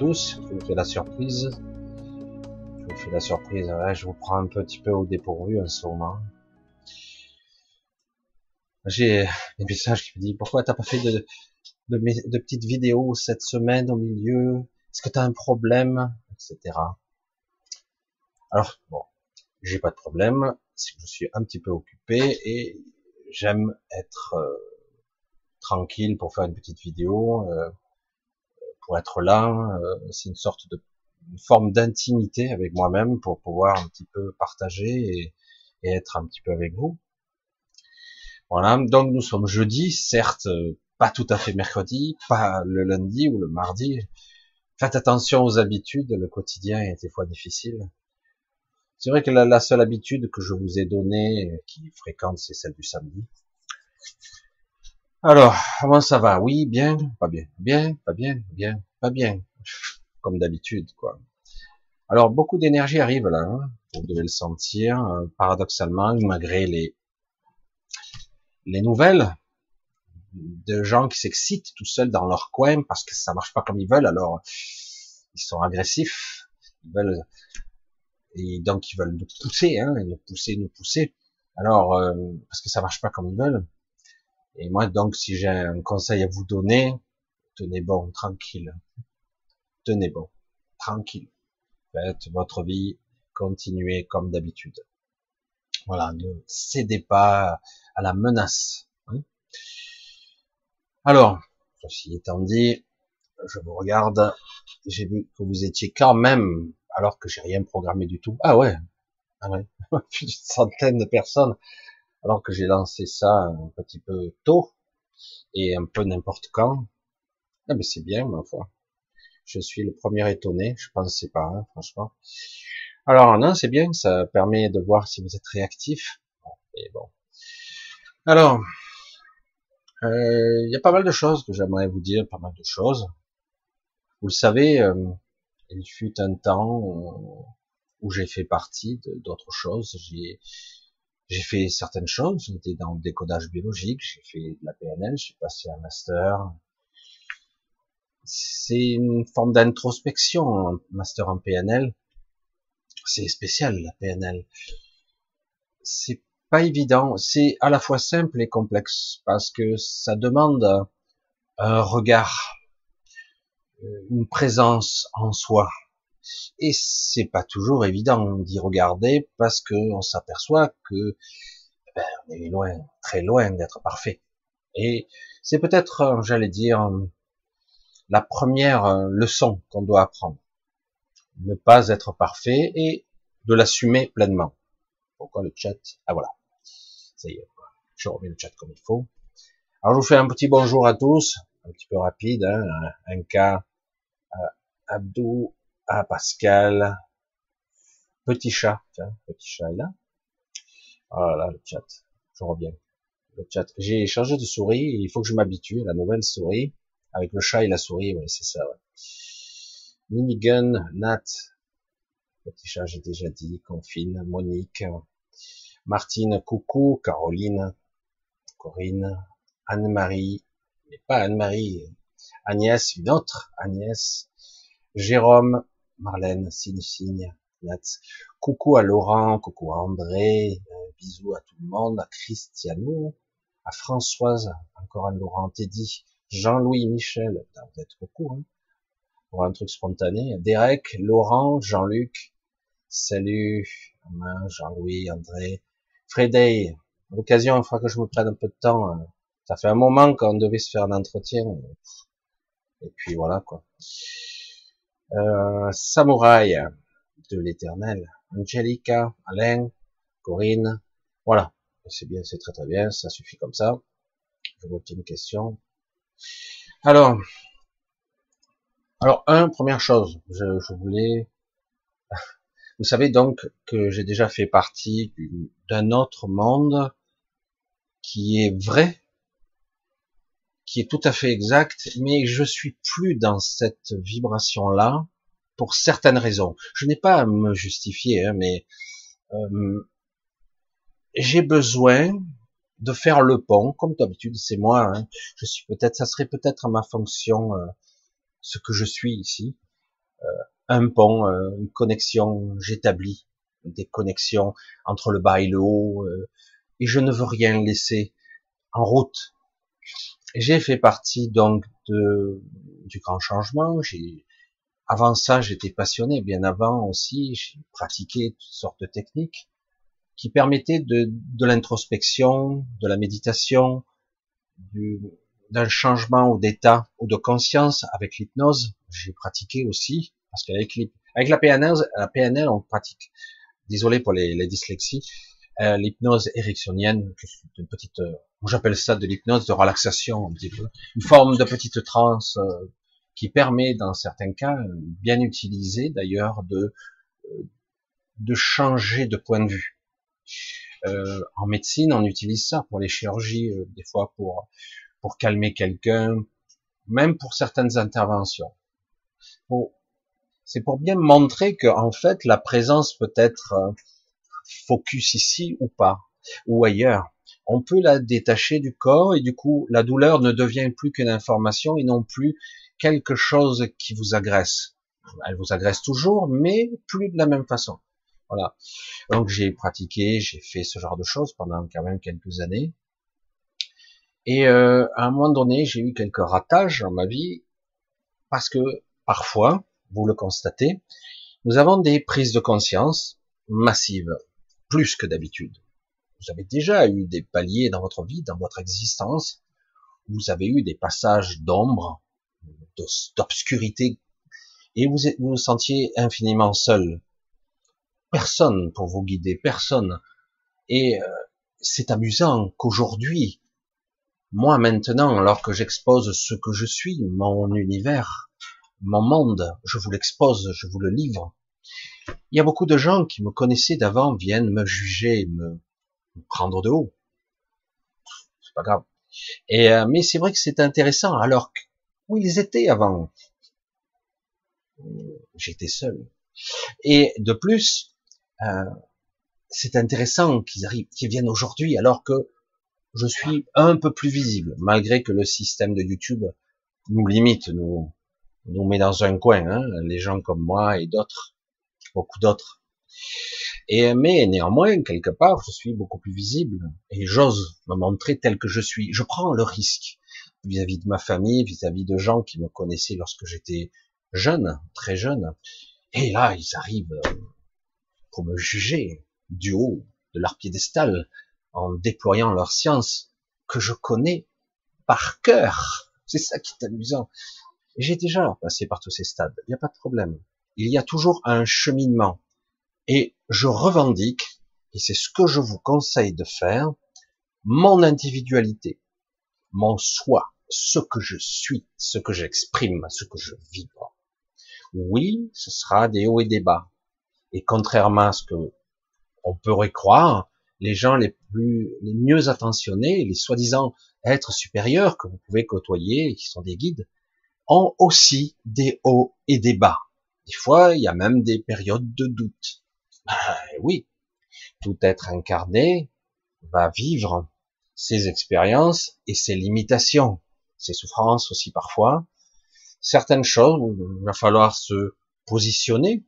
Je vous fais la surprise. Je vous fais la surprise. je vous prends un petit peu au dépourvu en ce moment. J'ai des messages qui me disent pourquoi t'as pas fait de, de, petites vidéos cette semaine au milieu? Est-ce que t'as un problème? Etc. Alors bon, j'ai pas de problème. C'est que je suis un petit peu occupé et j'aime être euh, tranquille pour faire une petite vidéo. Euh, pour être là. Euh, c'est une sorte de forme d'intimité avec moi-même pour pouvoir un petit peu partager et, être un petit peu avec vous. Voilà, donc nous sommes jeudi, certes pas tout à fait mercredi, pas le lundi ou le mardi. Faites attention aux habitudes, le quotidien est des fois difficile. C'est vrai que la, la, seule habitude que je vous ai donnée, qui fréquente, c'est celle du samedi. Alors, comment ça va? Oui, bien, pas bien, bien, pas bien, bien, pas bien, comme d'habitude, quoi. Alors, beaucoup d'énergie arrive là, hein. vous devez le sentir, euh, paradoxalement, malgré les les nouvelles de gens qui s'excitent tout seuls dans leur coin parce que ça marche pas comme ils veulent, alors ils sont agressifs, ils veulent et donc ils veulent nous pousser, hein, nous pousser, nous pousser. Alors euh, parce que ça marche pas comme ils veulent, et moi, donc, si j'ai un conseil à vous donner, tenez bon, tranquille. Tenez bon, tranquille. Faites votre vie, continuez comme d'habitude. Voilà, ne cédez pas à la menace. Hein. Alors, ceci étant dit, je vous regarde, j'ai vu que vous étiez quand même, alors que j'ai rien programmé du tout. Ah ouais, ah ouais, une centaine de personnes alors que j'ai lancé ça un petit peu tôt et un peu n'importe quand. Ah ben c'est bien ma foi. Je suis le premier étonné, je pensais pas, hein, franchement. Alors non, c'est bien, ça permet de voir si vous êtes réactif. Et bon. Alors, euh, il y a pas mal de choses que j'aimerais vous dire, pas mal de choses. Vous le savez, euh, il fut un temps où j'ai fait partie d'autres choses. J'ai fait certaines choses, j'étais dans le décodage biologique, j'ai fait de la PNL, j'ai passé un master. C'est une forme d'introspection, un master en PNL. C'est spécial, la PNL. C'est pas évident, c'est à la fois simple et complexe, parce que ça demande un regard, une présence en soi, et c'est pas toujours évident d'y regarder parce que on s'aperçoit que ben, on est loin, très loin d'être parfait. Et c'est peut-être, euh, j'allais dire, la première euh, leçon qu'on doit apprendre. Ne pas être parfait et de l'assumer pleinement. Pourquoi le chat? Ah voilà. Ça y est, je remets le chat comme il faut. Alors je vous fais un petit bonjour à tous, un petit peu rapide, hein, un cas euh, Abdou ah, Pascal. Petit chat. Petit chat est là. Voilà, oh le chat. Je reviens. Le chat. J'ai changé de souris. Il faut que je m'habitue à la nouvelle souris. Avec le chat et la souris, ouais, c'est ça, ouais. Minigun, Nat. Petit chat, j'ai déjà dit. Confine, Monique. Martine, coucou. Caroline. Corinne. Anne-Marie. Mais pas Anne-Marie. Agnès, une autre Agnès. Jérôme, Marlène, signe, signe, Nats. Coucou à Laurent, coucou à André, euh, bisous à tout le monde, à Christiano, à Françoise, encore à Laurent, Teddy, Jean-Louis, Michel, vous êtes beaucoup, hein, pour un truc spontané, Derek, Laurent, Jean-Luc, salut, Jean-Louis, André, Frédéric, l'occasion, il faudra que je me prenne un peu de temps, hein. ça fait un moment qu'on devait se faire un entretien, et puis voilà, quoi. Euh, Samouraï de l'éternel, Angelica, Alain, Corinne, voilà. C'est bien, c'est très très bien, ça suffit comme ça. Je une question. Alors, alors un, première chose, je, je voulais, vous savez donc que j'ai déjà fait partie d'un autre monde qui est vrai, qui est tout à fait exact, mais je suis plus dans cette vibration-là pour certaines raisons. Je n'ai pas à me justifier, hein, mais euh, j'ai besoin de faire le pont, comme d'habitude, c'est moi. Hein. je suis peut-être, ça serait peut-être ma fonction euh, ce que je suis ici, euh, un pont, euh, une connexion, j'établis des connexions entre le bas et le haut, euh, et je ne veux rien laisser en route. J'ai fait partie donc de, du grand changement. Avant ça, j'étais passionné. Bien avant aussi, j'ai pratiqué toutes sortes de techniques qui permettaient de, de l'introspection, de la méditation, du, d'un changement d'état ou de conscience avec l'hypnose. J'ai pratiqué aussi parce qu'avec avec la PNL, la PNL, on pratique. Désolé pour les, les dyslexies. Euh, l'hypnose érectionienne, une petite, euh, j'appelle ça de l'hypnose de relaxation un petit peu, une forme de petite transe euh, qui permet, dans certains cas, bien utilisé d'ailleurs, de de changer de point de vue. en médecine, on utilise ça pour les chirurgies, des fois pour pour calmer quelqu'un, même pour certaines interventions. c'est pour bien montrer que en fait la présence peut être euh, focus ici ou pas, ou ailleurs. On peut la détacher du corps et du coup la douleur ne devient plus qu'une information et non plus quelque chose qui vous agresse. Elle vous agresse toujours, mais plus de la même façon. Voilà. Donc j'ai pratiqué, j'ai fait ce genre de choses pendant quand même quelques années. Et euh, à un moment donné, j'ai eu quelques ratages dans ma vie parce que parfois, vous le constatez, nous avons des prises de conscience massives, plus que d'habitude. Vous avez déjà eu des paliers dans votre vie, dans votre existence, vous avez eu des passages d'ombre, d'obscurité, et vous, vous vous sentiez infiniment seul. Personne pour vous guider, personne. Et euh, c'est amusant qu'aujourd'hui, moi maintenant, alors que j'expose ce que je suis, mon univers, mon monde, je vous l'expose, je vous le livre. Il y a beaucoup de gens qui me connaissaient d'avant viennent me juger, me, prendre de haut. C'est pas grave. Et euh, mais c'est vrai que c'est intéressant. Alors où ils étaient avant, j'étais seul. Et de plus, euh, c'est intéressant qu'ils arrivent, qu'ils viennent aujourd'hui, alors que je suis un peu plus visible, malgré que le système de YouTube nous limite, nous, nous met dans un coin, hein, les gens comme moi et d'autres, beaucoup d'autres. Et mais néanmoins, quelque part, je suis beaucoup plus visible et j'ose me montrer tel que je suis. Je prends le risque vis-à-vis de ma famille, vis-à-vis de gens qui me connaissaient lorsque j'étais jeune, très jeune. Et là, ils arrivent euh, pour me juger du haut de leur piédestal, en déployant leur science que je connais par cœur. C'est ça qui est amusant. J'ai déjà passé par tous ces stades, il n'y a pas de problème. Il y a toujours un cheminement. Et je revendique, et c'est ce que je vous conseille de faire, mon individualité, mon soi, ce que je suis, ce que j'exprime, ce que je vibre. Oui, ce sera des hauts et des bas. Et contrairement à ce que on pourrait croire, les gens les plus, les mieux attentionnés, les soi-disant êtres supérieurs que vous pouvez côtoyer, qui sont des guides, ont aussi des hauts et des bas. Des fois, il y a même des périodes de doute. Ben, oui, tout être incarné va vivre ses expériences et ses limitations, ses souffrances aussi parfois. Certaines choses, il va falloir se positionner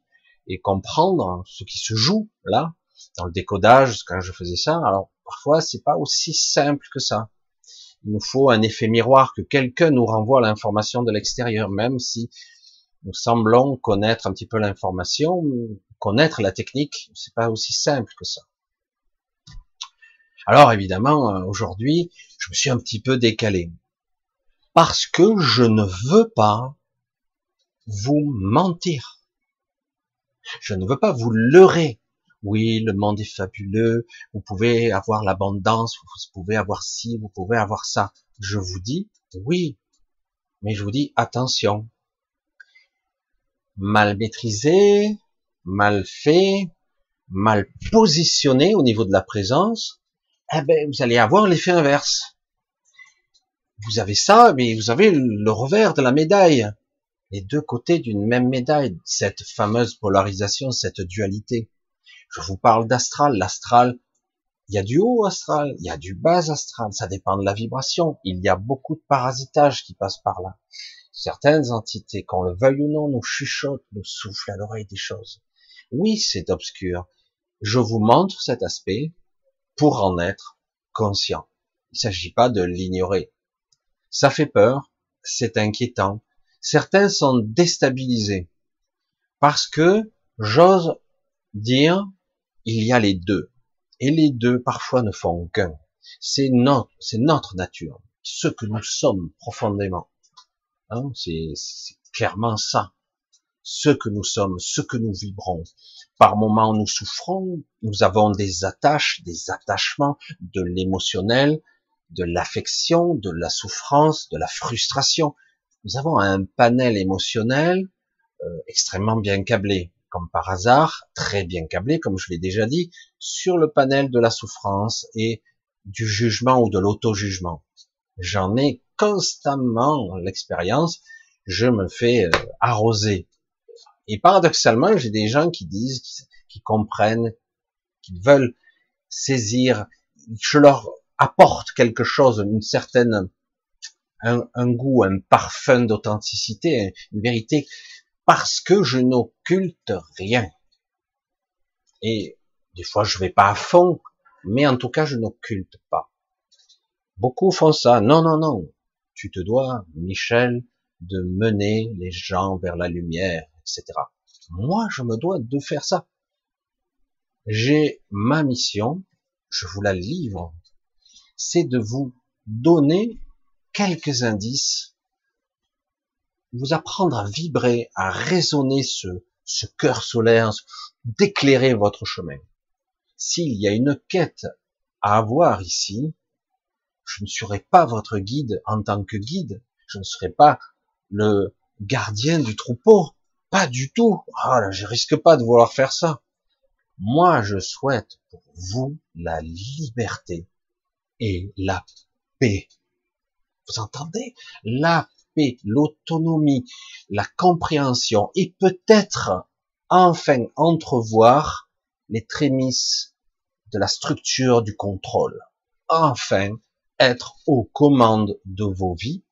et comprendre ce qui se joue là, dans le décodage, quand je faisais ça. Alors parfois, c'est pas aussi simple que ça. Il nous faut un effet miroir que quelqu'un nous renvoie l'information de l'extérieur, même si nous semblons connaître un petit peu l'information, connaître la technique, c'est pas aussi simple que ça. Alors évidemment, euh, aujourd'hui, je me suis un petit peu décalé parce que je ne veux pas vous mentir. Je ne veux pas vous leurrer oui, le monde est fabuleux, vous pouvez avoir l'abondance, vous pouvez avoir ci, vous pouvez avoir ça. Je vous dis, oui, mais je vous dis, attention. Mal maîtrisé, mal fait, mal positionné au niveau de la présence, eh ben, vous allez avoir l'effet inverse. Vous avez ça, mais vous avez le revers de la médaille. Les deux côtés d'une même médaille, cette fameuse polarisation, cette dualité. Je vous parle d'astral. L'astral, il y a du haut astral, il y a du bas astral. Ça dépend de la vibration. Il y a beaucoup de parasitage qui passe par là. certaines entités, qu'on le veuille ou non, nous chuchotent, nous soufflent à l'oreille des choses. Oui, c'est obscur. Je vous montre cet aspect pour en être conscient. Il ne s'agit pas de l'ignorer. Ça fait peur, c'est inquiétant. Certains sont déstabilisés parce que j'ose dire il y a les deux. Et les deux parfois ne font qu'un. C'est notre, nature, ce que nous sommes profondément. Hein, c'est clairement ça. Ce que nous sommes, ce que nous vibrons. Par moments, nous souffrons, nous avons des attaches, des attachements, de l'émotionnel, de l'affection, de la souffrance, de la frustration. Nous avons un panel émotionnel euh, extrêmement bien câblé, comme par hasard, très bien câblé, comme je l'ai déjà dit, sur le panel de la souffrance et du jugement ou de l'auto-jugement. J'en ai constamment l'expérience, je me fais euh, arroser. Et paradoxalement, j'ai des gens qui disent, qui, comprennent, qui veulent saisir, je leur apporte quelque chose, une certaine, un, goût, un parfum d'authenticité, une vérité, parce que je n'occulte rien. Et des fois, je vais pas à fond, mais en tout cas, je n'occulte pas. Beaucoup font ça. Non, non, non. Tu te dois, Michel, de mener les gens vers la lumière, etc. Moi, je me dois de faire ça. J'ai ma mission, je vous la livre, c'est de vous donner quelques indices, vous apprendre à vibrer, à raisonner ce, ce cœur solaire, d'éclairer votre chemin s'il y a une quête à avoir ici, je ne serai pas votre guide en tant que guide, je ne serai pas le gardien du troupeau, pas du tout. Ah là, je risque pas de vouloir faire ça. Moi, je souhaite pour vous la liberté et la paix. Vous entendez? La paix, l'autonomie, la compréhension et peut-être enfin entrevoir les trémisses de la structure du contrôle. Enfin, être aux commandes de vos vies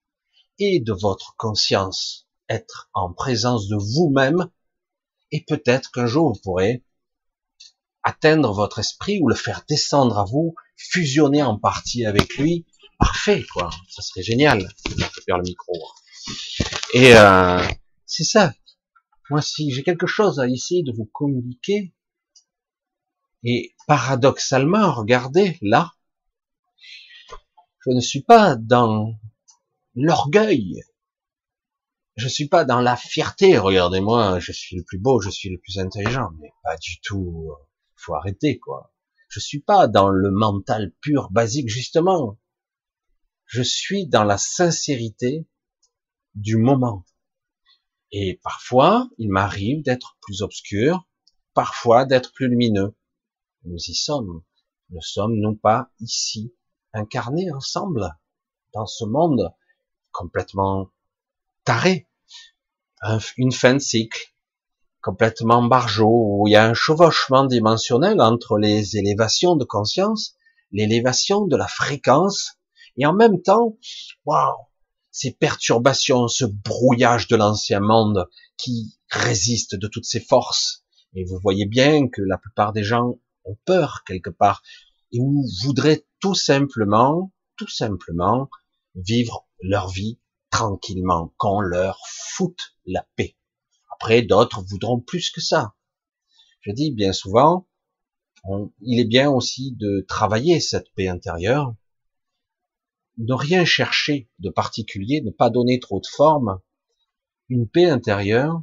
et de votre conscience, être en présence de vous-même, et peut-être qu'un jour vous pourrez atteindre votre esprit ou le faire descendre à vous, fusionner en partie avec lui. Parfait, quoi. Ça serait génial. Et euh, c'est ça. Moi, si j'ai quelque chose à essayer de vous communiquer, et paradoxalement, regardez, là, je ne suis pas dans l'orgueil. Je suis pas dans la fierté. Regardez-moi, je suis le plus beau, je suis le plus intelligent, mais pas du tout. Faut arrêter, quoi. Je suis pas dans le mental pur, basique, justement. Je suis dans la sincérité du moment. Et parfois, il m'arrive d'être plus obscur, parfois d'être plus lumineux. Nous y sommes. Nous sommes non pas ici, incarnés ensemble, dans ce monde complètement taré, une fin de cycle, complètement barjot, où il y a un chevauchement dimensionnel entre les élévations de conscience, l'élévation de la fréquence, et en même temps, waouh, ces perturbations, ce brouillage de l'ancien monde qui résiste de toutes ses forces. Et vous voyez bien que la plupart des gens ont peur quelque part et ou voudraient tout simplement, tout simplement vivre leur vie tranquillement, qu'on leur foute la paix. Après, d'autres voudront plus que ça. Je dis bien souvent, il est bien aussi de travailler cette paix intérieure, ne rien chercher de particulier, ne pas donner trop de forme, une paix intérieure,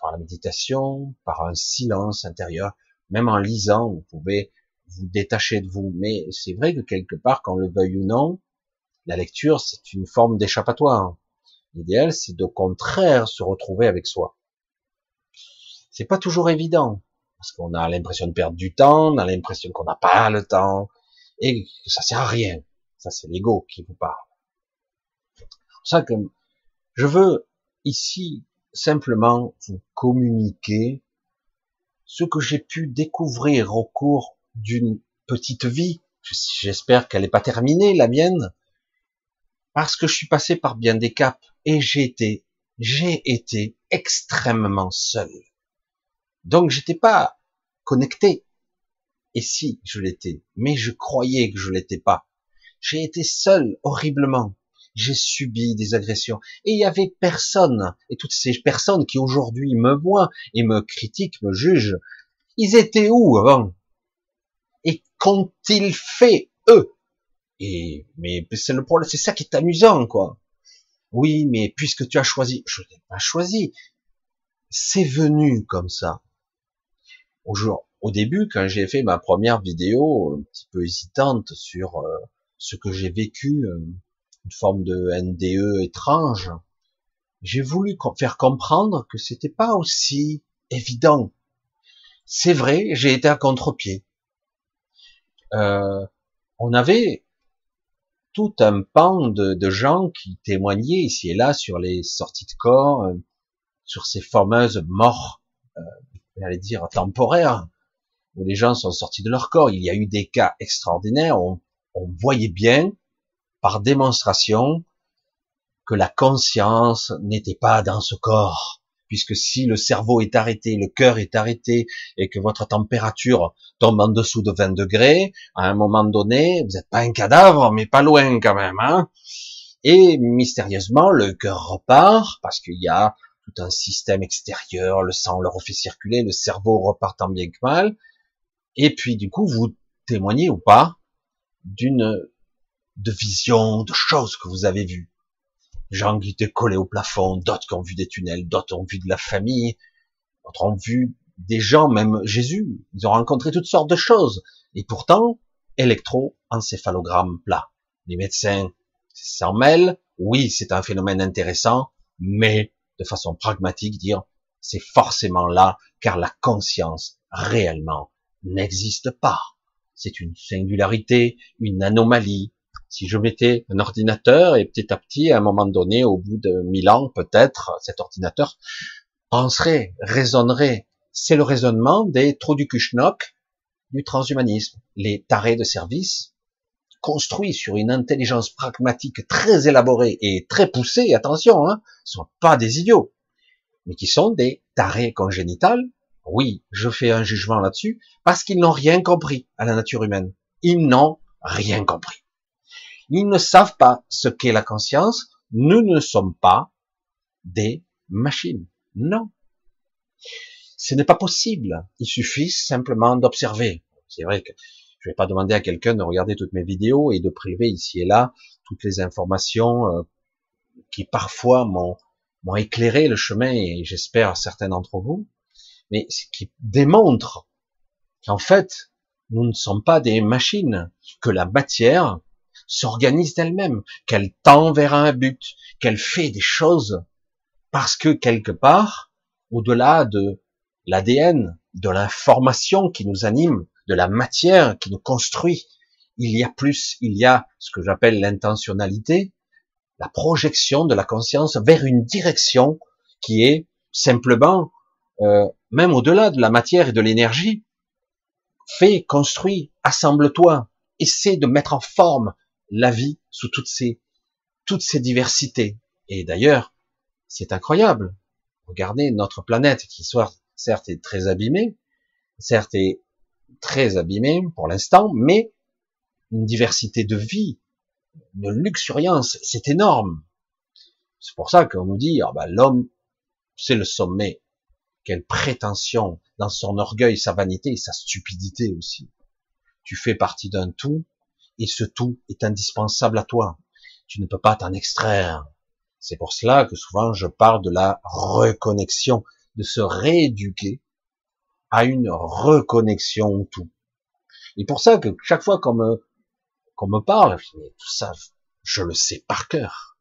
par la méditation, par un silence intérieur, même en lisant, vous pouvez vous détacher de vous. Mais c'est vrai que quelque part, qu'on le veuille ou non, la lecture, c'est une forme d'échappatoire. L'idéal, c'est au contraire se retrouver avec soi. C'est pas toujours évident, parce qu'on a l'impression de perdre du temps, on a l'impression qu'on n'a pas le temps, et que ça sert à rien. Ça, c'est l'ego qui vous parle. C'est ça je veux ici simplement vous communiquer ce que j'ai pu découvrir au cours d'une petite vie, j'espère qu'elle n'est pas terminée, la mienne, parce que je suis passé par bien des caps et j'ai été j'ai été extrêmement seul. Donc j'étais pas connecté. Et si je l'étais, mais je croyais que je l'étais pas. J'ai été seul horriblement. J'ai subi des agressions et il y avait personne. Et toutes ces personnes qui aujourd'hui me voient et me critiquent, me jugent, ils étaient où avant? Et qu'ont-ils fait eux? Et mais c'est le problème, c'est ça qui est amusant, quoi. Oui, mais puisque tu as choisi, je n'ai pas choisi. C'est venu comme ça. Au, jour, au début, quand j'ai fait ma première vidéo, un petit peu hésitante sur euh, ce que j'ai vécu, euh, une forme de NDE étrange, j'ai voulu faire comprendre que c'était pas aussi évident. C'est vrai, j'ai été à contre-pied. Euh, on avait tout un pan de, gens qui témoignaient ici et là sur les sorties de corps, euh, sur ces fameuses morts, euh, j'allais dire temporaires, où les gens sont sortis de leur corps. Il y a eu des cas extraordinaires. Où on voyait bien, par démonstration, que la conscience n'était pas dans ce corps puisque si le cerveau est arrêté, le cœur est arrêté, et que votre température tombe en dessous de 20 degrés, à un moment donné, vous n'êtes pas un cadavre, mais pas loin quand même. Hein et mystérieusement, le cœur repart, parce qu'il y a tout un système extérieur, le sang le refait circuler, le cerveau repart tant bien que mal, et puis du coup, vous témoignez ou pas d'une de vision, de choses que vous avez vues gens qui étaient collés au plafond, d'autres qui ont vu des tunnels, d'autres ont vu de la famille, d'autres ont vu des gens, même Jésus, ils ont rencontré toutes sortes de choses. Et pourtant, électroencéphalogramme plat. Les médecins s'en mêlent, oui, c'est un phénomène intéressant, mais de façon pragmatique, dire c'est forcément là, car la conscience réellement n'existe pas. C'est une singularité, une anomalie, si je mettais un ordinateur et petit à petit, à un moment donné, au bout de mille ans, peut-être, cet ordinateur penserait, raisonnerait. C'est le raisonnement des trous du Kuchnok du transhumanisme. Les tarés de service, construits sur une intelligence pragmatique très élaborée et très poussée, attention, hein, sont pas des idiots, mais qui sont des tarés congénitales. Oui, je fais un jugement là-dessus, parce qu'ils n'ont rien compris à la nature humaine. Ils n'ont rien compris. Ils ne savent pas ce qu'est la conscience. Nous ne sommes pas des machines. Non. Ce n'est pas possible. Il suffit simplement d'observer. C'est vrai que je vais pas demander à quelqu'un de regarder toutes mes vidéos et de prélever ici et là toutes les informations euh, qui parfois m'ont m'ont éclairé le chemin et j'espère certains d'entre vous, mais ce qui démontre qu'en fait, nous ne sommes pas des machines, que la matière s'organise d'elle-même, qu'elle tend vers un but, qu'elle fait des choses parce que quelque part, au-delà de l'ADN, de l'information qui nous anime, de la matière qui nous construit, il y a plus, il y a ce que j'appelle l'intentionnalité, la projection de la conscience vers une direction qui est simplement, euh, même au-delà de la matière et de l'énergie, fais, construis, assemble-toi, essaie de mettre en forme la vie sous toutes ces, toutes ces diversités. Et d'ailleurs, c'est incroyable. Regardez notre planète qui soit certes est très abîmée, certes est très abîmée pour l'instant, mais une diversité de vie, une luxuriance, c'est énorme. C'est pour ça qu'on nous dit, ah ben, l'homme, c'est le sommet. Quelle prétention dans son orgueil, sa vanité et sa stupidité aussi. Tu fais partie d'un tout, et ce tout est indispensable à toi. Tu ne peux pas t'en extraire. C'est pour cela que souvent je parle de la reconnexion, de se rééduquer à une reconnexion au tout. Et pour ça que chaque fois qu'on me, qu'on me parle, tout ça, je le sais par cœur.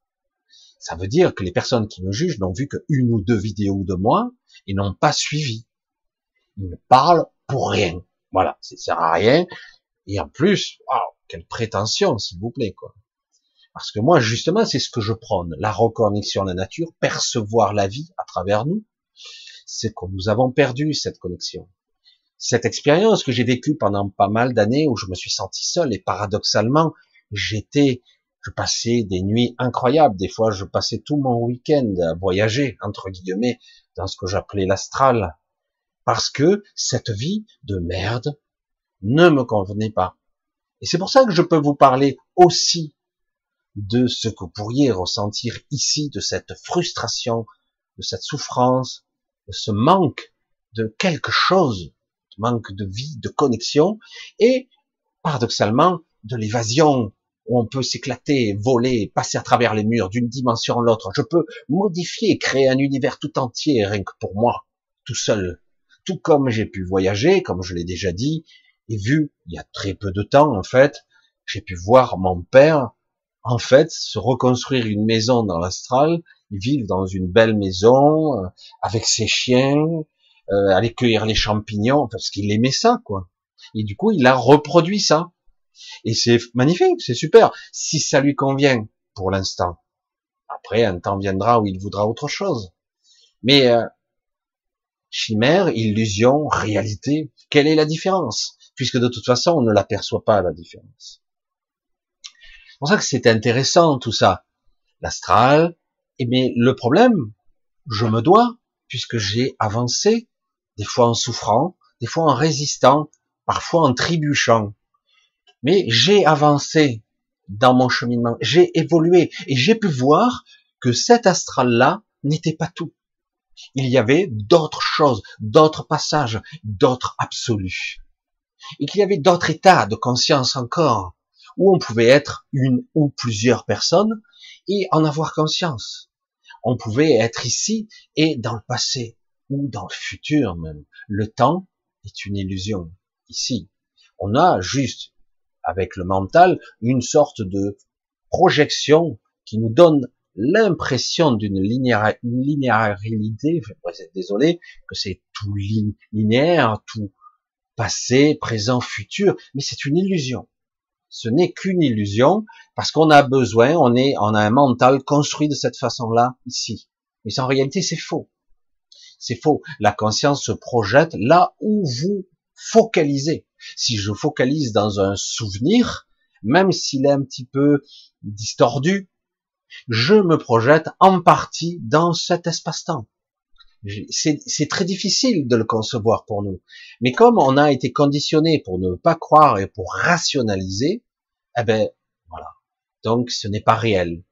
Ça veut dire que les personnes qui me jugent n'ont vu qu'une ou deux vidéos de moi et n'ont pas suivi. Ils me parlent pour rien. Voilà, ça sert à rien. Et en plus, quelle prétention, s'il vous plaît, quoi. Parce que moi, justement, c'est ce que je prône, la reconnexion à la nature, percevoir la vie à travers nous. C'est que nous avons perdu cette connexion. Cette expérience que j'ai vécue pendant pas mal d'années où je me suis senti seul et paradoxalement, j'étais Je passais des nuits incroyables. Des fois, je passais tout mon week-end à voyager, entre guillemets, dans ce que j'appelais l'astral. Parce que cette vie de merde ne me convenait pas. Et c'est pour ça que je peux vous parler aussi de ce que vous pourriez ressentir ici, de cette frustration, de cette souffrance, de ce manque de quelque chose, manque de vie, de connexion, et paradoxalement de l'évasion, où on peut s'éclater, voler, passer à travers les murs d'une dimension à l'autre. Je peux modifier, créer un univers tout entier, rien que pour moi, tout seul. Tout comme j'ai pu voyager, comme je l'ai déjà dit, et vu, il y a très peu de temps, en fait, j'ai pu voir mon père, en fait, se reconstruire une maison dans l'astral, vivre dans une belle maison, euh, avec ses chiens, euh, aller cueillir les champignons, parce qu'il aimait ça, quoi. Et du coup, il a reproduit ça. Et c'est magnifique, c'est super. Si ça lui convient pour l'instant. Après, un temps viendra où il voudra autre chose. Mais euh, chimère, illusion, réalité, quelle est la différence? Puisque de toute façon, on ne l'aperçoit pas la différence. C'est pour ça que c'est intéressant tout ça. L'astral. Et mais le problème, je me dois, puisque j'ai avancé, des fois en souffrant, des fois en résistant, parfois en trébuchant. Mais j'ai avancé dans mon cheminement, j'ai évolué et j'ai pu voir que cet astral-là n'était pas tout. Il y avait d'autres choses, d'autres passages, d'autres absolus. Et qu'il y avait d'autres états de conscience encore, où on pouvait être une ou plusieurs personnes et en avoir conscience. On pouvait être ici et dans le passé, ou dans le futur même. Le temps est une illusion. Ici, on a juste, avec le mental, une sorte de projection qui nous donne l'impression d'une linéarité, désolé, que c'est tout linéaire, tout passé, présent, futur, mais c'est une illusion. Ce n'est qu'une illusion parce qu'on a besoin, on est, on a un mental construit de cette façon-là ici. Mais en réalité, c'est faux. C'est faux. La conscience se projette là où vous focalisez. Si je focalise dans un souvenir, même s'il est un petit peu distordu, je me projette en partie dans cet espace-temps. C'est très difficile de le concevoir pour nous. Mais comme on a été conditionné pour ne pas croire et pour rationaliser, eh ben voilà. Donc ce n'est pas réel.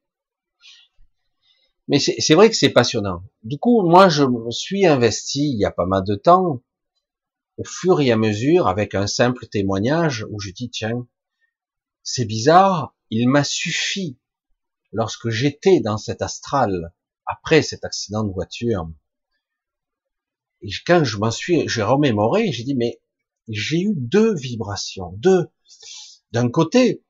Mais c'est vrai que c'est passionnant. Du coup, moi, je me suis investi il y a pas mal de temps, au fur et à mesure, avec un simple témoignage où je dis, tiens, c'est bizarre, il m'a suffi, lorsque j'étais dans cet astral, après cet accident de voiture, et quand je m'en suis, j'ai remémoré, j'ai dit, mais j'ai eu deux vibrations, deux. D'un côté,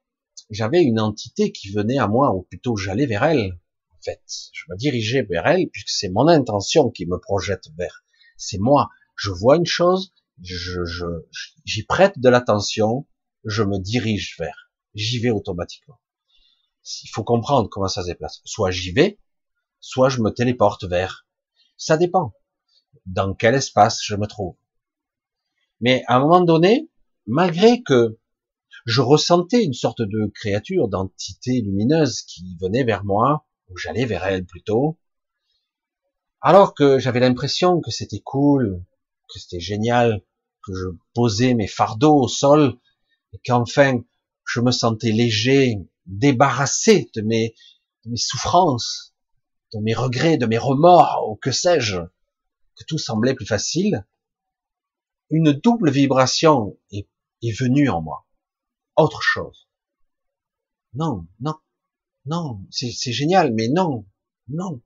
j'avais une entité qui venait à moi, ou plutôt j'allais vers elle, fait. Je me dirigeais vers elle puisque c'est mon intention qui me projette vers. C'est moi. Je vois une chose, je, je, j'y prête de l'attention, je me dirige vers. J'y vais automatiquement. Il faut comprendre comment ça se déplace. Soit j'y vais, soit je me téléporte vers. Ça dépend dans quel espace je me trouve. Mais à un moment donné, malgré que je ressentais une sorte de créature, d'entité lumineuse qui venait vers moi, ou j'allais vers elle plutôt, alors que j'avais l'impression que c'était cool, que c'était génial, que je posais mes fardeaux au sol, et qu'enfin je me sentais léger, débarrassé de mes, de mes souffrances, de mes regrets, de mes remords, ou que sais-je, que tout semblait plus facile, une double vibration est, venue en moi. Autre chose. Non, non, non, c'est génial, mais non, non,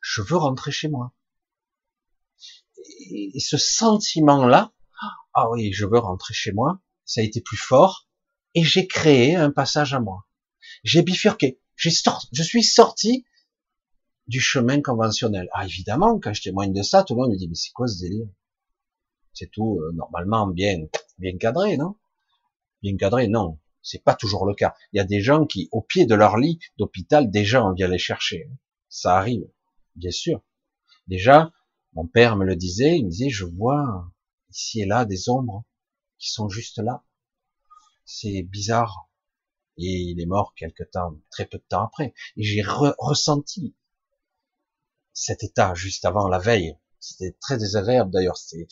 je veux rentrer chez moi. Et ce sentiment-là, ah oui, je veux rentrer chez moi, ça a été plus fort, et j'ai créé un passage à moi. J'ai bifurqué, j'ai je suis sorti du chemin conventionnel. Ah évidemment, quand je témoigne de ça, tout le monde me dit mais c'est quoi ce délire? C'est tout euh, normalement bien bien cadré, non? Bien cadré, non. C'est pas toujours le cas. Il y a des gens qui, au pied de leur lit d'hôpital, déjà on vient les chercher. Ça arrive, bien sûr. Déjà, mon père me le disait, il me disait, je vois ici et là des ombres qui sont juste là. C'est bizarre. Et il est mort quelque temps, très peu de temps après. Et j'ai ressenti cet état juste avant la veille. C'était très désagréable d'ailleurs. C'est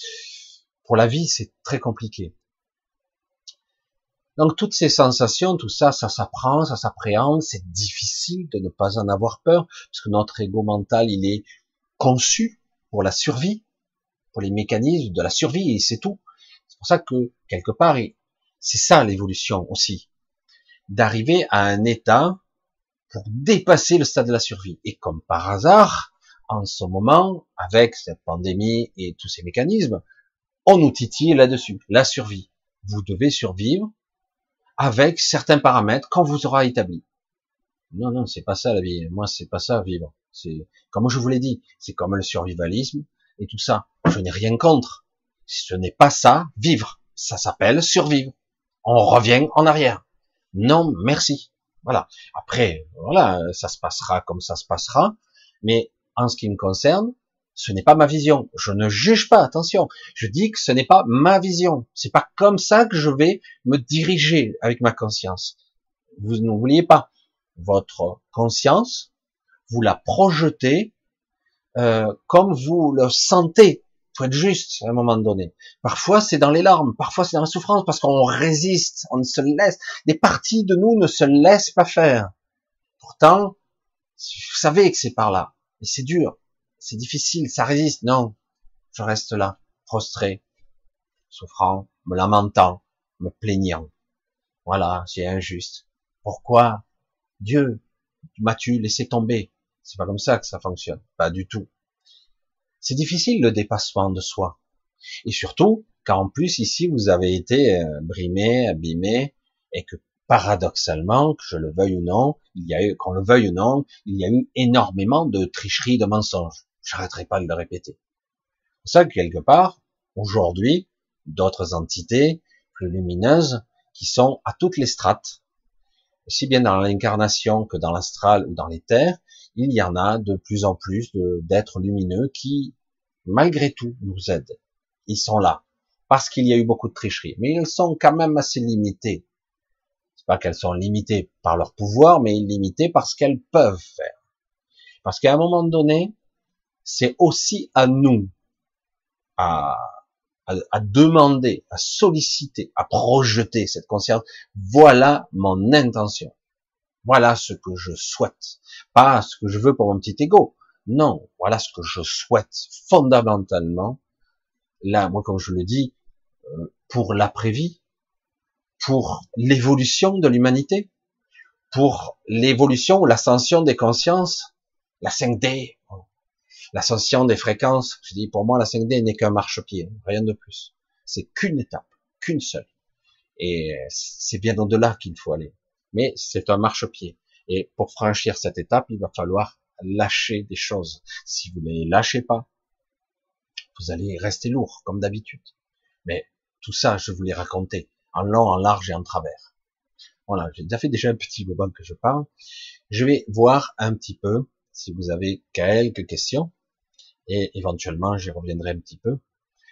pour la vie, c'est très compliqué. Donc toutes ces sensations, tout ça, ça s'apprend, ça s'appréhende, c'est difficile de ne pas en avoir peur, parce que notre ego mental, il est conçu pour la survie, pour les mécanismes de la survie, et c'est tout. C'est pour ça que, quelque part, c'est ça l'évolution aussi, d'arriver à un état pour dépasser le stade de la survie. Et comme par hasard, en ce moment, avec cette pandémie et tous ces mécanismes, on nous titille là-dessus, la survie. Vous devez survivre, avec certains paramètres qu'on vous aura établis. Non, non, c'est pas ça la vie. Moi, c'est pas ça vivre. C'est comme je vous l'ai dit, c'est comme le survivalisme et tout ça. Je n'ai rien contre. Ce n'est pas ça vivre. Ça s'appelle survivre. On revient en arrière. Non, merci. Voilà. Après, voilà, ça se passera comme ça se passera. Mais en ce qui me concerne, ce n'est pas ma vision. Je ne juge pas, attention. Je dis que ce n'est pas ma vision. C'est pas comme ça que je vais me diriger avec ma conscience. Vous n'oubliez pas, votre conscience, vous la projetez euh, comme vous le sentez. Faut être juste à un moment donné. Parfois c'est dans les larmes, parfois c'est dans la souffrance, parce qu'on résiste, on ne se laisse. Des parties de nous ne se laissent pas faire. Pourtant, vous savez que c'est par là, c'est dur c'est difficile, ça résiste. Non, je reste là, prostré, souffrant, me lamentant, me plaignant. Voilà, c'est injuste. Pourquoi Dieu, m'as-tu laissé tomber? C'est pas comme ça que ça fonctionne, pas du tout. C'est difficile le dépassement de soi. Et surtout, car en plus ici vous avez été euh, brimé, abîmé, et que paradoxalement, que je le veuille ou non, il y a eu, qu'on le veuille ou non, il y a eu énormément de tricheries, de mensonges. J'arrêterai pas de le répéter. C'est ça que quelque part, aujourd'hui, d'autres entités plus lumineuses qui sont à toutes les strates, aussi bien dans l'incarnation que dans l'astral ou dans les terres, il y en a de plus en plus d'êtres lumineux qui, malgré tout, nous aident. Ils sont là parce qu'il y a eu beaucoup de tricheries, mais ils sont quand même assez limités. C'est pas qu'elles sont limitées par leur pouvoir, mais limitées parce qu'elles peuvent faire. Parce qu'à un moment donné, c'est aussi à nous à, à, demander, à solliciter, à projeter cette conscience. Voilà mon intention. Voilà ce que je souhaite. Pas ce que je veux pour mon petit ego. Non, voilà ce que je souhaite fondamentalement. Là, moi, comme je le dis, euh, pour l'après-vie, pour l'évolution de l'humanité, pour l'évolution ou l'ascension des consciences, la 5D, l'ascension des fréquences, je dis pour moi la 5D n'est qu'un marchepied, rien de plus. C'est qu'une étape, qu'une seule. Et c'est bien au-delà qu'il faut aller. Mais c'est un marchepied. Et pour franchir cette étape, il va falloir lâcher des choses. Si vous ne les lâchez pas, vous allez rester lourd, comme d'habitude. Mais tout ça, je vous l'ai raconté, en long, en large et en travers. Voilà, j'ai déjà fait déjà un petit moment que je parle. Je vais voir un petit peu si vous avez quelques questions et éventuellement j'y reviendrai un petit peu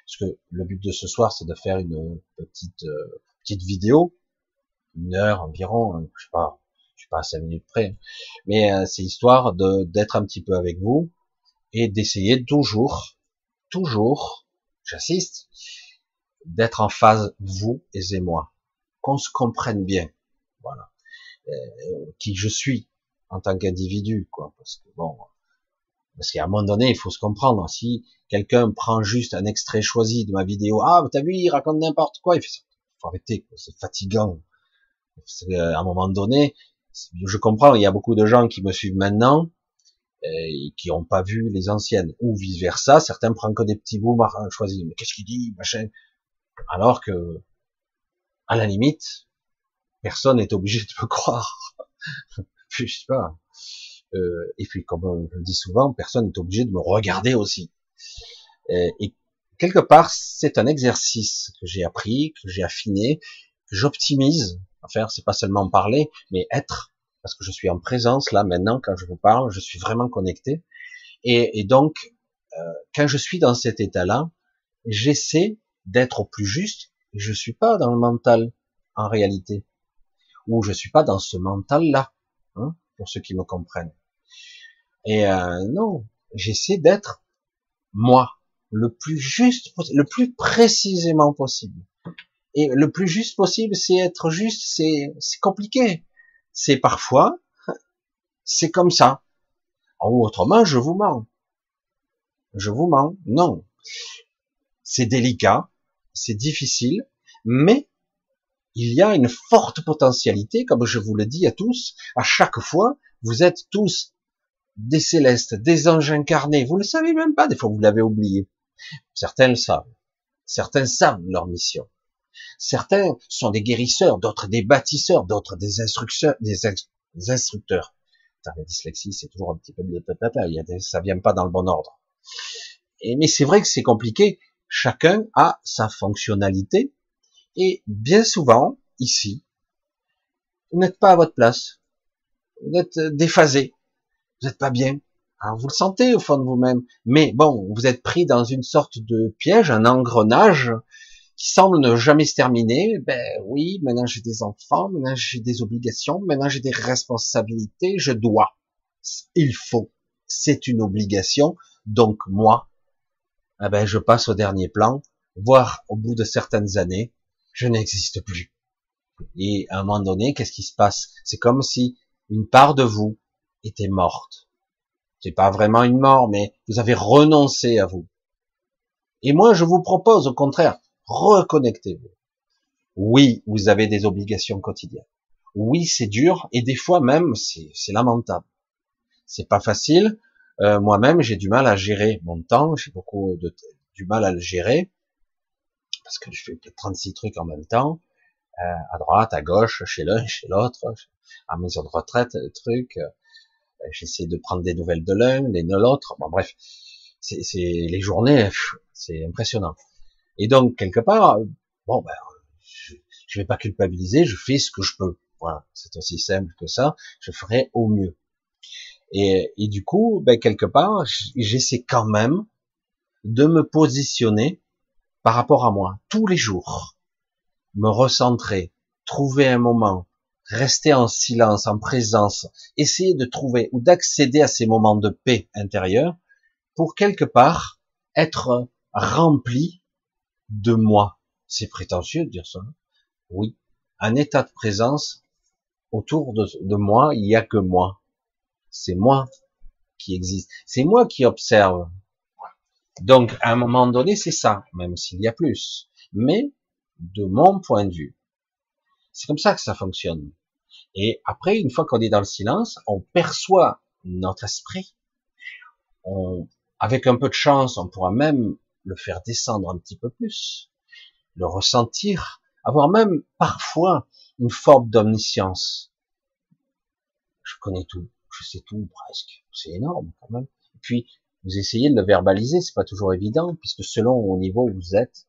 parce que le but de ce soir c'est de faire une petite euh, petite vidéo une heure environ hein, je sais pas je suis pas à cinq minutes près mais euh, c'est histoire de d'être un petit peu avec vous et d'essayer toujours toujours j'assiste d'être en phase vous et moi. Qu'on se comprenne bien. Voilà. Euh, qui je suis en tant qu'individu quoi. Parce que bon parce qu'à un moment donné, il faut se comprendre. Si quelqu'un prend juste un extrait choisi de ma vidéo, ah, t'as vu, il raconte n'importe quoi, il faut arrêter, c'est fatigant. À un moment donné, je comprends, il y a beaucoup de gens qui me suivent maintenant, euh, et qui n'ont pas vu les anciennes, ou vice versa, certains prennent que des petits bouts choisis, mais qu'est-ce qu'il dit, machin, alors que, à la limite, personne n'est obligé de me croire. je sais pas. Euh, et puis, comme je le dis souvent, personne n'est obligé de me regarder aussi. Euh, et quelque part, c'est un exercice que j'ai appris, que j'ai affiné, que j'optimise. Faire, c'est pas seulement parler, mais être, parce que je suis en présence là maintenant quand je vous parle, je suis vraiment connecté. Et, et donc, euh, quand je suis dans cet état-là, j'essaie d'être au plus juste. Je suis pas dans le mental en réalité ou je suis pas dans ce mental-là, hein, pour ceux qui me comprennent. Et euh, non, j'essaie d'être moi, le plus juste, le plus précisément possible. Et le plus juste possible, c'est être juste, c'est compliqué. C'est parfois, c'est comme ça. Ou autrement, je vous mens. Je vous mens. Non. C'est délicat, c'est difficile, mais il y a une forte potentialité, comme je vous le dis à tous, à chaque fois, vous êtes tous des célestes, des anges incarnés, vous ne le savez même pas, des fois vous l'avez oublié. Certains le savent. Certains savent leur mission. Certains sont des guérisseurs, d'autres des bâtisseurs, d'autres des instructeurs, des, instructeurs. la dyslexie, c'est toujours un petit peu de tata, il y a des, ça vient pas dans le bon ordre. Mais c'est vrai que c'est compliqué. Chacun a sa fonctionnalité. Et bien souvent, ici, vous n'êtes pas à votre place. Vous êtes déphasé. Vous n'êtes pas bien. Alors vous le sentez au fond de vous-même. Mais bon, vous êtes pris dans une sorte de piège, un engrenage qui semble ne jamais se terminer. Ben oui, maintenant j'ai des enfants, maintenant j'ai des obligations, maintenant j'ai des responsabilités, je dois. Il faut. C'est une obligation. Donc moi, eh ben, je passe au dernier plan, voire au bout de certaines années, je n'existe plus. Et à un moment donné, qu'est-ce qui se passe? C'est comme si une part de vous était morte. C'est pas vraiment une mort, mais vous avez renoncé à vous. Et moi, je vous propose au contraire, reconnectez-vous. Oui, vous avez des obligations quotidiennes. Oui, c'est dur et des fois même, c'est lamentable. C'est pas facile. Euh, moi-même, j'ai du mal à gérer mon temps. J'ai beaucoup de, du mal à le gérer parce que je fais 36 trucs en même temps, euh, à droite, à gauche, chez l'un, chez l'autre, à maison de retraite, des trucs. Euh, j'essaie de prendre des nouvelles de l'un, des de l'autre. Bon, bref, c'est les journées, c'est impressionnant. Et donc quelque part, bon ben, je, je vais pas culpabiliser, je fais ce que je peux. Voilà, c'est aussi simple que ça. Je ferai au mieux. Et, du coup, ben, quelque part, j'essaie quand même de me positionner par rapport à moi tous les jours, me recentrer, trouver un moment, rester en silence, en présence, essayer de trouver ou d'accéder à ces moments de paix intérieure pour quelque part être rempli de moi. C'est prétentieux de dire ça. Oui, un état de présence autour de moi, il n'y a que moi. C'est moi qui existe. C'est moi qui observe. Donc, à un moment donné, c'est ça, même s'il y a plus. Mais, de mon point de vue, c'est comme ça que ça fonctionne. Et après, une fois qu'on est dans le silence, on perçoit notre esprit. On, avec un peu de chance, on pourra même le faire descendre un petit peu plus, le ressentir, avoir même parfois une forme d'omniscience. Je connais tout, sais tout presque, c'est énorme quand même. Et puis, vous essayez de le verbaliser, c'est pas toujours évident, puisque selon au niveau où vous êtes,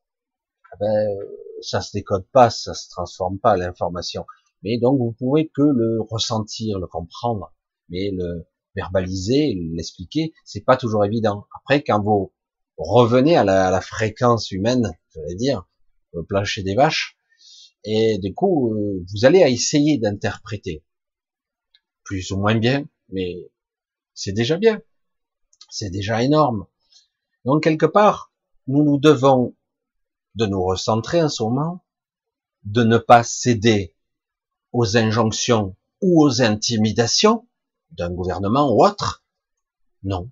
eh ben, ça se décode pas, ça se transforme pas l'information. Mais donc vous pouvez que le ressentir, le comprendre, mais le verbaliser, l'expliquer, c'est pas toujours évident. Après, quand vous revenez à la, fréquence humaine, je vais dire, le plancher des vaches, et du coup, euh, vous allez essayer d'interpréter, plus ou moins bien, mais c'est déjà bien, c'est déjà énorme. Donc quelque part, nous nous devons de nous recentrer en ce moment, de ne pas céder aux injonctions ou aux intimidations d'un gouvernement ou autre. Non.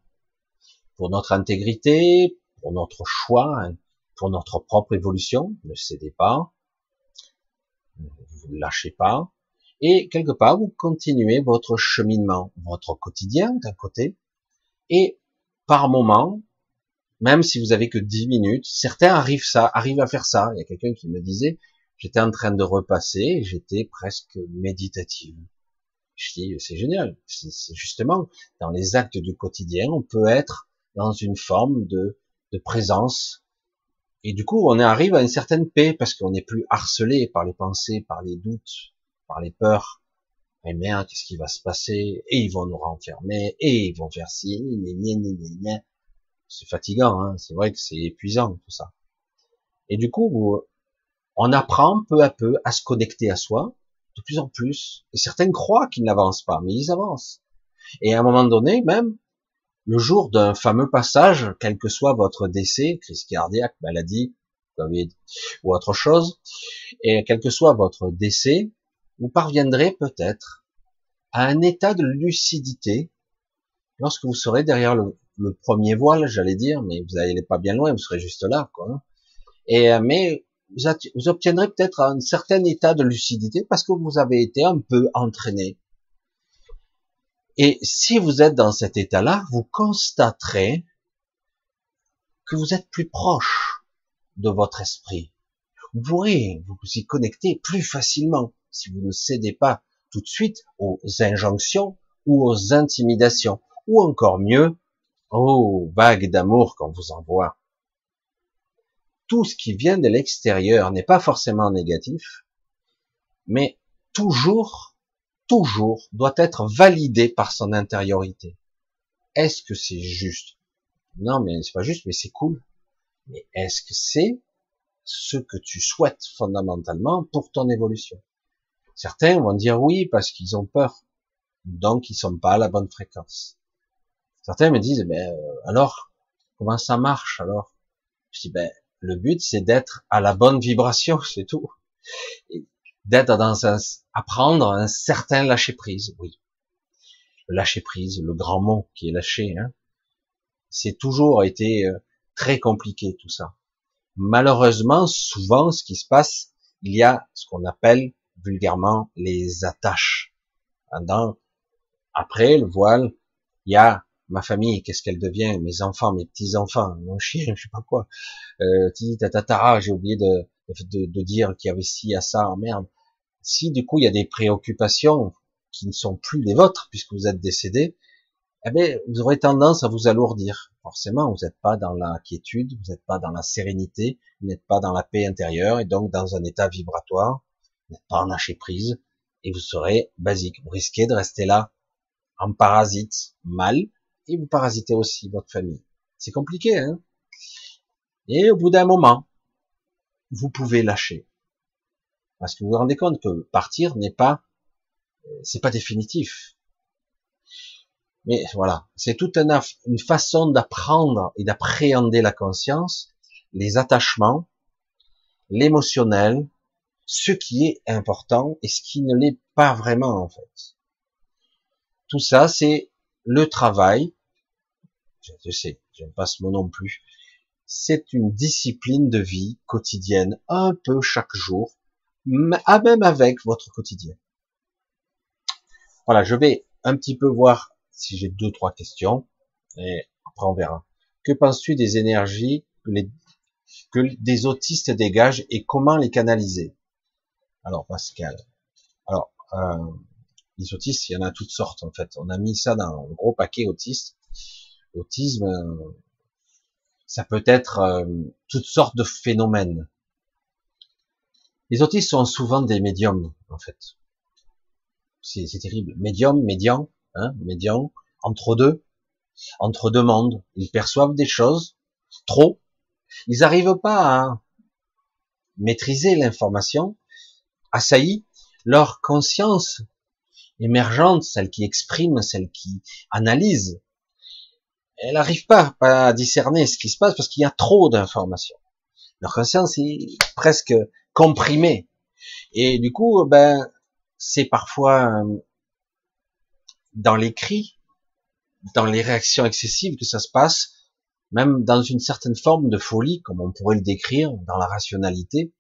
Pour notre intégrité, pour notre choix, hein, pour notre propre évolution, ne cédez pas, vous ne lâchez pas, et quelque part, vous continuez votre cheminement, votre quotidien d'un côté, et par moment, même si vous avez que 10 minutes, certains arrivent ça, arrivent à faire ça. Il y a quelqu'un qui me disait, J'étais en train de repasser, j'étais presque méditative. Je dis, c'est génial. C'est justement dans les actes du quotidien, on peut être dans une forme de, de présence. Et du coup, on arrive à une certaine paix parce qu'on n'est plus harcelé par les pensées, par les doutes, par les peurs. Mais merde, qu'est-ce qui va se passer? Et ils vont nous renfermer, et ils vont faire ci, c'est fatigant, hein c'est vrai que c'est épuisant tout ça. Et du coup, on apprend peu à peu à se connecter à soi, de plus en plus. Et certains croient qu'ils n'avancent pas, mais ils avancent. Et à un moment donné, même, le jour d'un fameux passage, quel que soit votre décès, crise cardiaque, maladie, ou autre chose, et quel que soit votre décès, vous parviendrez peut-être à un état de lucidité lorsque vous serez derrière le, premier voile, j'allais dire, mais vous n'allez pas bien loin, vous serez juste là. Et euh, mais vous, obtiendrez peut-être un certain état de lucidité parce que vous avez été un peu entraîné. Et si vous êtes dans cet état-là, vous constaterez que vous êtes plus proche de votre esprit. Vous pourrez vous y connecter plus facilement si vous ne cédez pas tout de suite aux injonctions ou aux intimidations, ou encore mieux, aux vagues d'amour qu'on vous envoie. Tout ce qui vient de l'extérieur n'est pas forcément négatif, mais toujours, toujours doit être validé par son intériorité. Est-ce que c'est juste? Non, mais c'est pas juste, mais c'est cool. Mais est-ce que c'est ce que tu souhaites fondamentalement pour ton évolution? Certains vont dire oui parce qu'ils ont peur, donc ils sont pas à la bonne fréquence. Certains me disent, ben alors comment ça marche alors? Je dis ben le but c'est d'être à la bonne vibration, c'est tout. D'être dans un apprendre un certain lâcher prise, oui. Lâcher prise, le grand mot qui est lâché, hein. c'est toujours été euh, très compliqué tout ça. Malheureusement, souvent, ce qui se passe, il y a ce qu'on appelle vulgairement les attaches. après le voile, il y a ma famille, qu'est-ce qu'elle devient, mes enfants, mes petits-enfants, mon chien, je sais pas quoi. Euh, tatatara, j'ai oublié de, de, de dire qu'il y avait ci à ça, merde. Si du coup il y a des préoccupations qui ne sont plus les vôtres, puisque vous êtes décédé, eh bien, vous aurez tendance à vous alourdir. Forcément, vous n'êtes pas dans la quiétude, vous n'êtes pas dans la sérénité, vous n'êtes pas dans la paix intérieure, et donc dans un état vibratoire n'êtes pas en lâcher prise, et vous serez basique. Vous risquez de rester là en parasite mal, et vous parasitez aussi votre famille. C'est compliqué, hein Et au bout d'un moment, vous pouvez lâcher. Parce que vous vous rendez compte que partir n'est pas, c'est pas définitif. Mais voilà, c'est toute une façon d'apprendre et d'appréhender la conscience, les attachements, l'émotionnel, ce qui est important et ce qui ne l'est pas vraiment en fait. Tout ça, c'est le travail. Je sais, j'aime pas ce mot non plus. C'est une discipline de vie quotidienne, un peu chaque jour, à même avec votre quotidien. Voilà, je vais un petit peu voir si j'ai deux, trois questions, et après on verra. Que penses-tu des énergies que des autistes dégagent et comment les canaliser? Alors Pascal. Alors euh, les autistes, il y en a toutes sortes en fait. On a mis ça dans un gros paquet autiste. Autisme, euh, ça peut être euh, toutes sortes de phénomènes. Les autistes sont souvent des médiums en fait. C'est terrible. Médium, médian, hein, médian, entre deux, entre deux mondes. Ils perçoivent des choses trop. Ils n'arrivent pas à maîtriser l'information assaillis, leur conscience émergente, celle qui exprime, celle qui analyse, elle n'arrive pas à discerner ce qui se passe parce qu'il y a trop d'informations. Leur conscience est presque comprimée. Et du coup, ben, c'est parfois dans les cris, dans les réactions excessives que ça se passe, même dans une certaine forme de folie, comme on pourrait le décrire, dans la rationalité,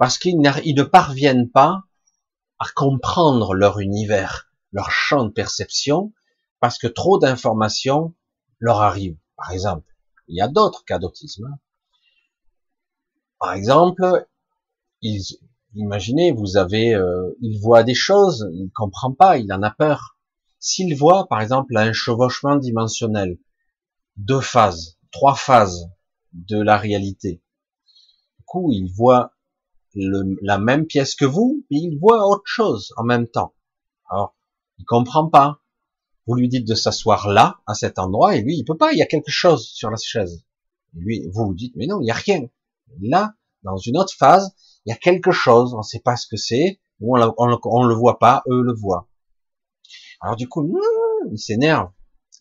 parce qu'ils ne parviennent pas à comprendre leur univers, leur champ de perception, parce que trop d'informations leur arrivent. Par exemple, il y a d'autres cas d'autisme. Hein. Par exemple, imaginez, vous avez, euh, il voit des choses, il ne comprend pas, il en a peur. S'il voit, par exemple, un chevauchement dimensionnel, deux phases, trois phases de la réalité, du coup, il voit la même pièce que vous, mais il voit autre chose en même temps. Alors, il comprend pas. Vous lui dites de s'asseoir là, à cet endroit, et lui, il peut pas, il y a quelque chose sur la chaise. Et lui, vous vous dites, mais non, il y a rien. Là, dans une autre phase, il y a quelque chose, on ne sait pas ce que c'est, on, on, le voit pas, eux le voient. Alors du coup, il s'énerve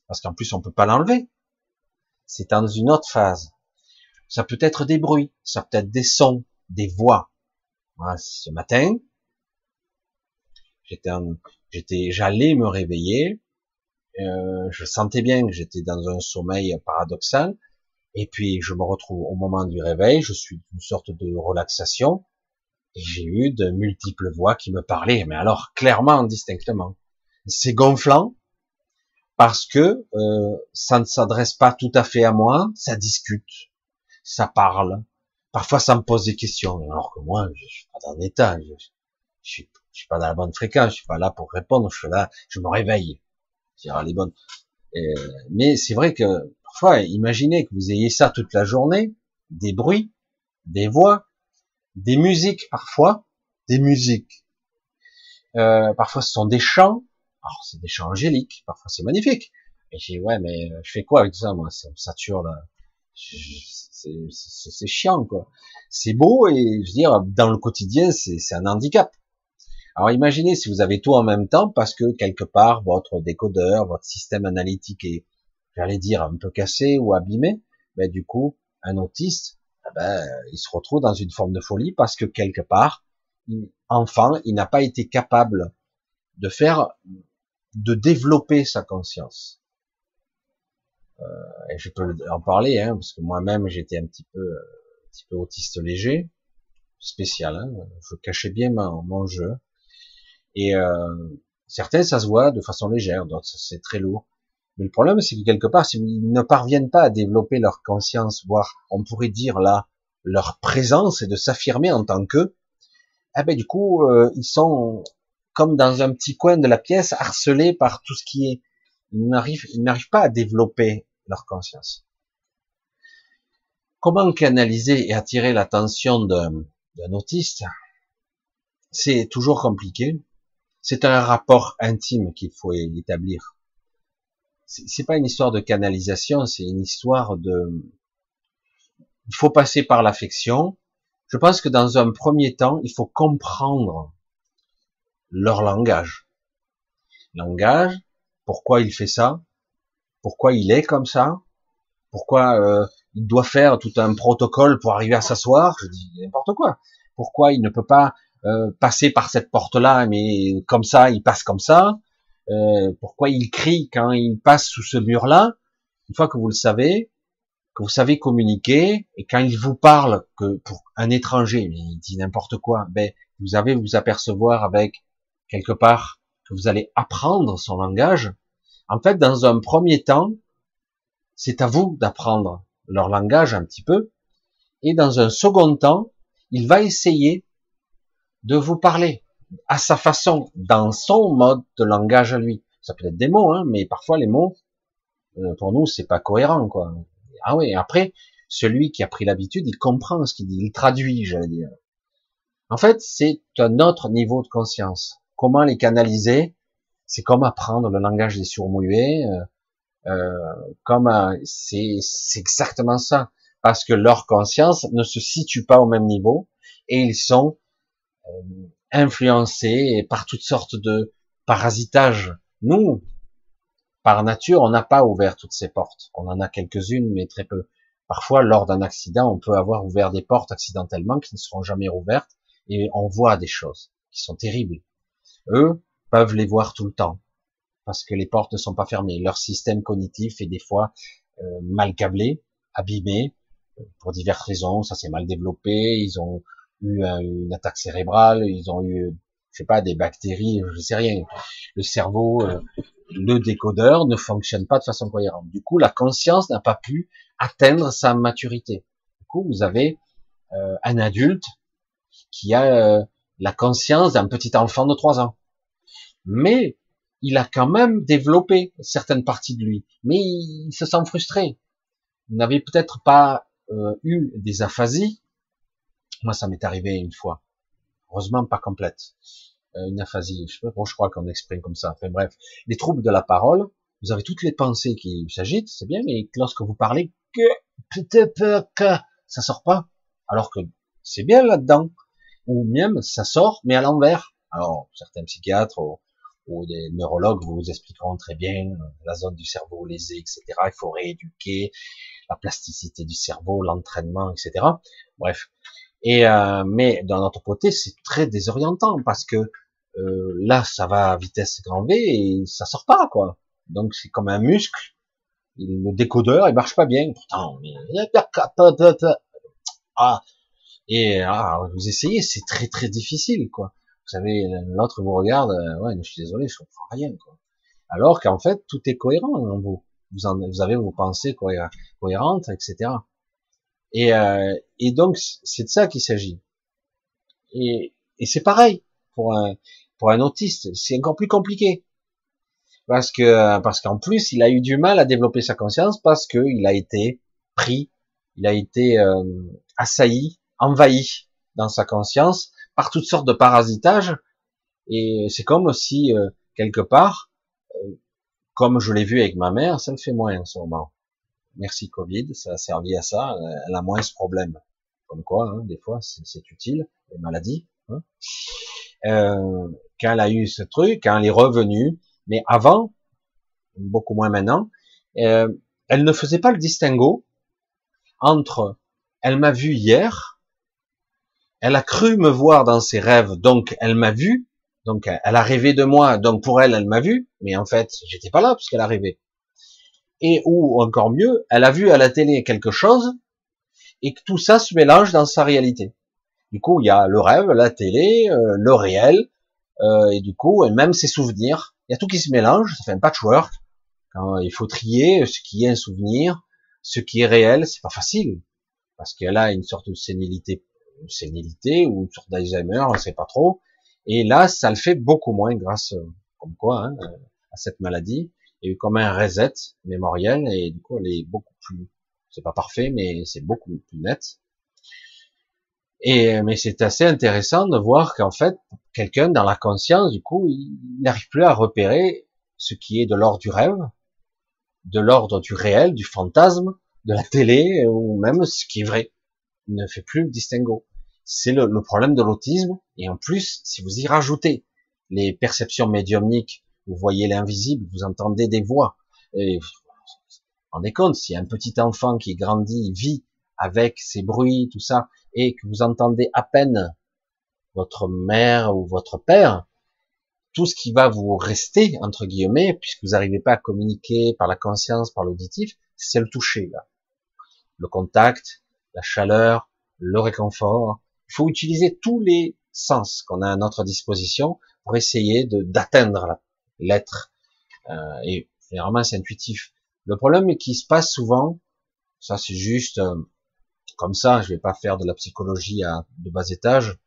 parce qu'en plus on peut pas l'enlever. C'est dans une autre phase. Ça peut être des bruits, ça peut être des sons, des voix. Ce matin, j'étais, j'étais, j'allais me réveiller. Euh, je sentais bien que j'étais dans un sommeil paradoxal. Et puis je me retrouve au moment du réveil, je suis une sorte de relaxation, et j'ai eu de multiples voix qui me parlaient, mais alors clairement, distinctement. C'est gonflant parce que euh, ça ne s'adresse pas tout à fait à moi, ça discute, ça parle. Parfois, ça me pose des questions, alors que moi, je suis pas dans l'état, je, je, suis, je suis pas dans la bonne fréquence, je suis pas là pour répondre, je suis là, je me réveille. les bonnes. mais c'est vrai que parfois, imaginez que vous ayez ça toute la journée, des bruits, des voix, des musiques parfois, des musiques. Euh, parfois, ce sont des chants. Alors, c'est des chants angéliques. Parfois, c'est magnifique. Et j'ai dit, ouais, mais je fais quoi avec ça, moi? Ça me sature là c'est chiant quoi. C'est beau et je veux dire dans le quotidien c'est un handicap. Alors imaginez si vous avez tout en même temps parce que quelque part votre décodeur, votre système analytique est, j'allais dire un peu cassé ou abîmé, ben, du coup un autiste, eh ben, il se retrouve dans une forme de folie parce que quelque part, enfant, il n'a pas été capable de faire, de développer sa conscience. Euh, et je peux en parler, hein, parce que moi-même j'étais un petit peu, euh, un petit peu autiste léger, spécial. Hein, je cachais bien mon, jeu. Et euh, certains, ça se voit de façon légère, d'autres c'est très lourd. Mais le problème, c'est que quelque part, si ils ne parviennent pas à développer leur conscience, voire on pourrait dire là leur présence et de s'affirmer en tant qu'eux, eh ben du coup, euh, ils sont comme dans un petit coin de la pièce, harcelés par tout ce qui est. Ils n'arrivent, ils n'arrivent pas à développer leur conscience. Comment canaliser et attirer l'attention d'un autiste? C'est toujours compliqué. C'est un rapport intime qu'il faut établir. C'est pas une histoire de canalisation, c'est une histoire de. Il faut passer par l'affection. Je pense que dans un premier temps, il faut comprendre leur langage. Langage, pourquoi il fait ça, pourquoi il est comme ça, pourquoi euh, il doit faire tout un protocole pour arriver à s'asseoir, je dis n'importe quoi. Pourquoi il ne peut pas euh, passer par cette porte-là, mais comme ça, il passe comme ça. Euh, pourquoi il crie quand il passe sous ce mur-là Une fois que vous le savez, que vous savez communiquer, et quand il vous parle, que pour un étranger, mais il dit n'importe quoi, ben vous avez vous apercevoir avec quelque part que vous allez apprendre son langage, en fait, dans un premier temps, c'est à vous d'apprendre leur langage un petit peu. Et dans un second temps, il va essayer de vous parler à sa façon, dans son mode de langage à lui. Ça peut être des mots, hein, mais parfois les mots, euh, pour nous, c'est pas cohérent, quoi. Ah oui, après, celui qui a pris l'habitude, il comprend ce qu'il dit, il traduit, j'allais dire. En fait, c'est un autre niveau de conscience. Comment les canaliser c'est comme apprendre le langage des surmuets, euh, euh comme c'est exactement ça, parce que leur conscience ne se situe pas au même niveau et ils sont euh, influencés par toutes sortes de parasitages. Nous, par nature, on n'a pas ouvert toutes ces portes. On en a quelques-unes, mais très peu. Parfois, lors d'un accident, on peut avoir ouvert des portes accidentellement qui ne seront jamais rouvertes et on voit des choses qui sont terribles. Eux, peuvent les voir tout le temps parce que les portes ne sont pas fermées. Leur système cognitif est des fois euh, mal câblé, abîmé euh, pour diverses raisons. Ça s'est mal développé. Ils ont eu une attaque cérébrale. Ils ont eu, je sais pas, des bactéries. Je sais rien. Le cerveau, euh, le décodeur ne fonctionne pas de façon cohérente. Du coup, la conscience n'a pas pu atteindre sa maturité. Du coup, vous avez un adulte qui a la conscience d'un petit enfant de trois ans mais il a quand même développé certaines parties de lui, mais il se sent frustré. Il n'avait peut-être pas euh, eu des aphasies. Moi, ça m'est arrivé une fois. Heureusement, pas complète. Euh, une aphasie, je, pas, je crois qu'on exprime comme ça. Enfin bref, les troubles de la parole, vous avez toutes les pensées qui s'agitent, c'est bien, mais lorsque vous parlez, que, que, ça sort pas. Alors que c'est bien là-dedans. Ou même, ça sort, mais à l'envers Alors, certains psychiatres ou, des neurologues vous expliqueront très bien la zone du cerveau lésée, etc. Il faut rééduquer la plasticité du cerveau, l'entraînement, etc. Bref. Et euh, mais d'un autre côté, c'est très désorientant parce que euh, là, ça va à vitesse grand V et ça sort pas, quoi. Donc c'est comme un muscle. Le décodeur, il marche pas bien. Pourtant, ah, et ah, vous essayez, c'est très très difficile, quoi. Vous savez, l'autre vous regarde, euh, ouais, je suis désolé, je comprends rien, quoi. Alors qu'en fait, tout est cohérent en vous. Vous, en, vous avez vos pensées cohérentes, etc. Et, euh, et donc, c'est de ça qu'il s'agit. Et, et c'est pareil pour un, pour un autiste, c'est encore plus compliqué. Parce que, parce qu'en plus, il a eu du mal à développer sa conscience parce qu'il a été pris, il a été euh, assailli, envahi dans sa conscience par toutes sortes de parasitages. Et c'est comme si, euh, quelque part, euh, comme je l'ai vu avec ma mère, ça me fait moins en ce moment. Merci Covid, ça a servi à ça, elle a moins ce problème. Comme quoi, hein, des fois, c'est utile, les maladies. Hein. Euh, quand elle a eu ce truc, quand elle est revenue, mais avant, beaucoup moins maintenant, euh, elle ne faisait pas le distinguo entre elle m'a vu hier, elle a cru me voir dans ses rêves, donc elle m'a vu, donc elle a rêvé de moi, donc pour elle, elle m'a vu, mais en fait, j'étais pas là puisqu'elle a rêvé. Et ou encore mieux, elle a vu à la télé quelque chose et que tout ça se mélange dans sa réalité. Du coup, il y a le rêve, la télé, euh, le réel, euh, et du coup, et même ses souvenirs. Il y a tout qui se mélange, ça fait un patchwork. Quand il faut trier ce qui est un souvenir, ce qui est réel, c'est pas facile, parce qu'elle a une sorte de sénilité, sénilité ou une sorte d'Alzheimer, on sait pas trop. Et là, ça le fait beaucoup moins grâce, comme quoi, hein, à cette maladie. Il y a eu comme un reset mémoriel et du coup, elle est beaucoup plus, c'est pas parfait, mais c'est beaucoup plus net. Et mais c'est assez intéressant de voir qu'en fait, quelqu'un dans la conscience, du coup, il n'arrive plus à repérer ce qui est de l'ordre du rêve, de l'ordre du réel, du fantasme, de la télé, ou même ce qui est vrai. Ne fait plus le distinguo. C'est le, problème de l'autisme. Et en plus, si vous y rajoutez les perceptions médiumniques, vous voyez l'invisible, vous entendez des voix. Et vous rendez compte, si un petit enfant qui grandit, vit avec ces bruits, tout ça, et que vous entendez à peine votre mère ou votre père, tout ce qui va vous rester, entre guillemets, puisque vous n'arrivez pas à communiquer par la conscience, par l'auditif, c'est le toucher, là. Le contact, la chaleur, le réconfort. Il faut utiliser tous les sens qu'on a à notre disposition pour essayer d'atteindre l'être. Euh, et généralement, c'est intuitif. Le problème qui se passe souvent, ça c'est juste euh, comme ça, je vais pas faire de la psychologie à de bas étage.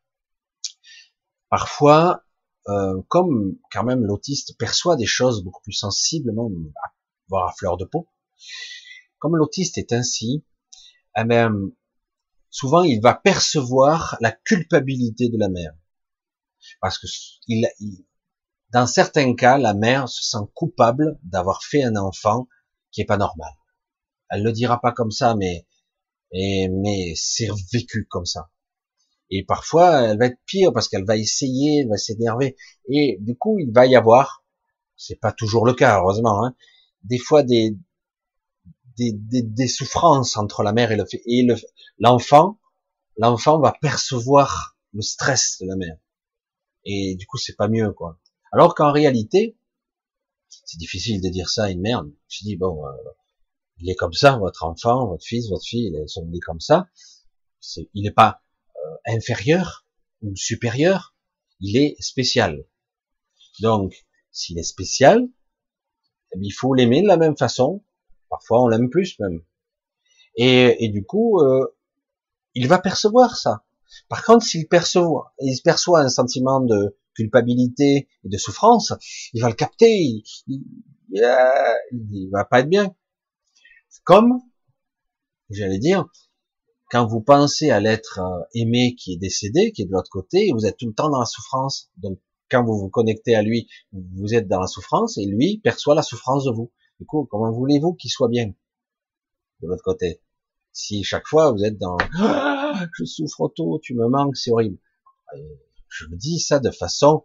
Parfois, euh, comme quand même l'autiste perçoit des choses beaucoup plus sensiblement, voire à fleur de peau, comme l'autiste est ainsi, eh ben, souvent il va percevoir la culpabilité de la mère. Parce que il, dans certains cas, la mère se sent coupable d'avoir fait un enfant qui est pas normal. Elle le dira pas comme ça, mais et, mais c'est vécu comme ça. Et parfois, elle va être pire parce qu'elle va essayer, elle va s'énerver. Et du coup, il va y avoir, c'est pas toujours le cas, heureusement, hein, des fois des, des, des, des, souffrances entre la mère et le et l'enfant. L'enfant va percevoir le stress de la mère. Et du coup, c'est pas mieux, quoi. Alors qu'en réalité, c'est difficile de dire ça à une mère. Je dis bon, euh, il est comme ça, votre enfant, votre fils, votre fille, ils sont nés comme ça. il n'est pas euh, inférieur ou supérieur, il est spécial. Donc, s'il est spécial, eh il faut l'aimer de la même façon. Parfois, on l'aime plus même. Et, du coup, euh, il va percevoir ça. Par contre, s'il perçoit, il perçoit un sentiment de culpabilité et de souffrance, il va le capter. Il, il, il va pas être bien. Comme, j'allais dire, quand vous pensez à l'être euh, aimé qui est décédé, qui est de l'autre côté, vous êtes tout le temps dans la souffrance. Donc, quand vous vous connectez à lui, vous êtes dans la souffrance et lui perçoit la souffrance de vous. Du coup, comment voulez-vous qu'il soit bien de l'autre côté? Si chaque fois vous êtes dans ah, je souffre trop, tu me manques, c'est horrible. je me dis ça de façon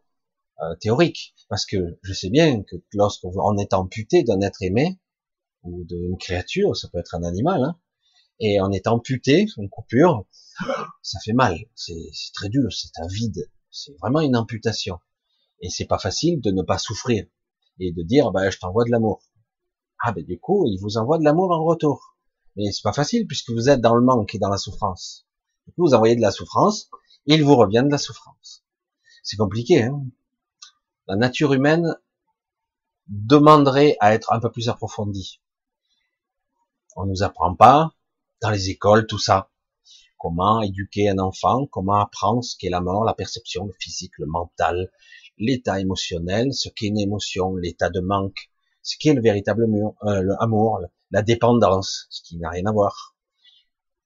euh, théorique, parce que je sais bien que lorsqu'on est amputé d'un être aimé ou d'une créature, ça peut être un animal, hein, et on est amputé, une coupure, ça fait mal, c'est très dur, c'est un vide, c'est vraiment une amputation, et c'est pas facile de ne pas souffrir et de dire bah je t'envoie de l'amour. Ah ben du coup il vous envoie de l'amour en retour, mais c'est pas facile puisque vous êtes dans le manque et dans la souffrance. Du coup, vous envoyez de la souffrance, il vous revient de la souffrance. C'est compliqué, hein La nature humaine demanderait à être un peu plus approfondie. On nous apprend pas, dans les écoles, tout ça. Comment éduquer un enfant, comment apprendre ce qu'est la mort, la perception, le physique, le mental, l'état émotionnel, ce qu'est une émotion, l'état de manque, ce qu'est le véritable euh, amour, la dépendance, ce qui n'a rien à voir.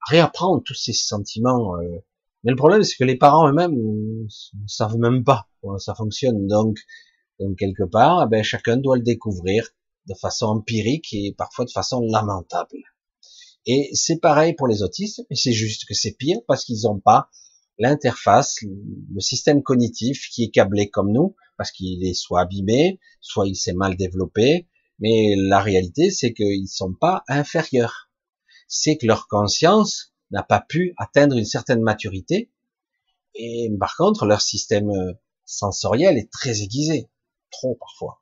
Réapprendre tous ces sentiments. Euh. Mais le problème, c'est que les parents eux-mêmes ne savent même pas comment ça fonctionne. Donc, donc quelque part, eh ben, chacun doit le découvrir de façon empirique et parfois de façon lamentable. Et c'est pareil pour les autistes, mais c'est juste que c'est pire parce qu'ils n'ont pas l'interface, le système cognitif qui est câblé comme nous, parce qu'il est soit abîmé, soit il s'est mal développé, mais la réalité, c'est qu'ils ne sont pas inférieurs. C'est que leur conscience n'a pas pu atteindre une certaine maturité. Et par contre, leur système euh, sensoriel est très aiguisé. Trop parfois.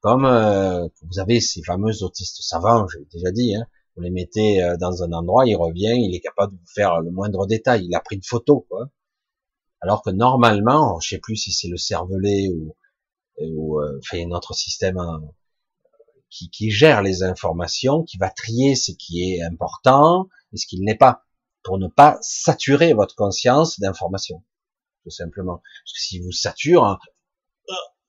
Comme euh, vous avez ces fameux autistes savants, j'ai déjà dit, hein, vous les mettez euh, dans un endroit, il revient, il est capable de vous faire le moindre détail. Il a pris une photo, quoi. Alors que normalement, je sais plus si c'est le cervelet ou ou euh, fait notre système euh, qui, qui, gère les informations, qui va trier ce qui est important et ce qui ne l'est pas, pour ne pas saturer votre conscience d'informations, tout simplement. Parce que si vous sature, hein,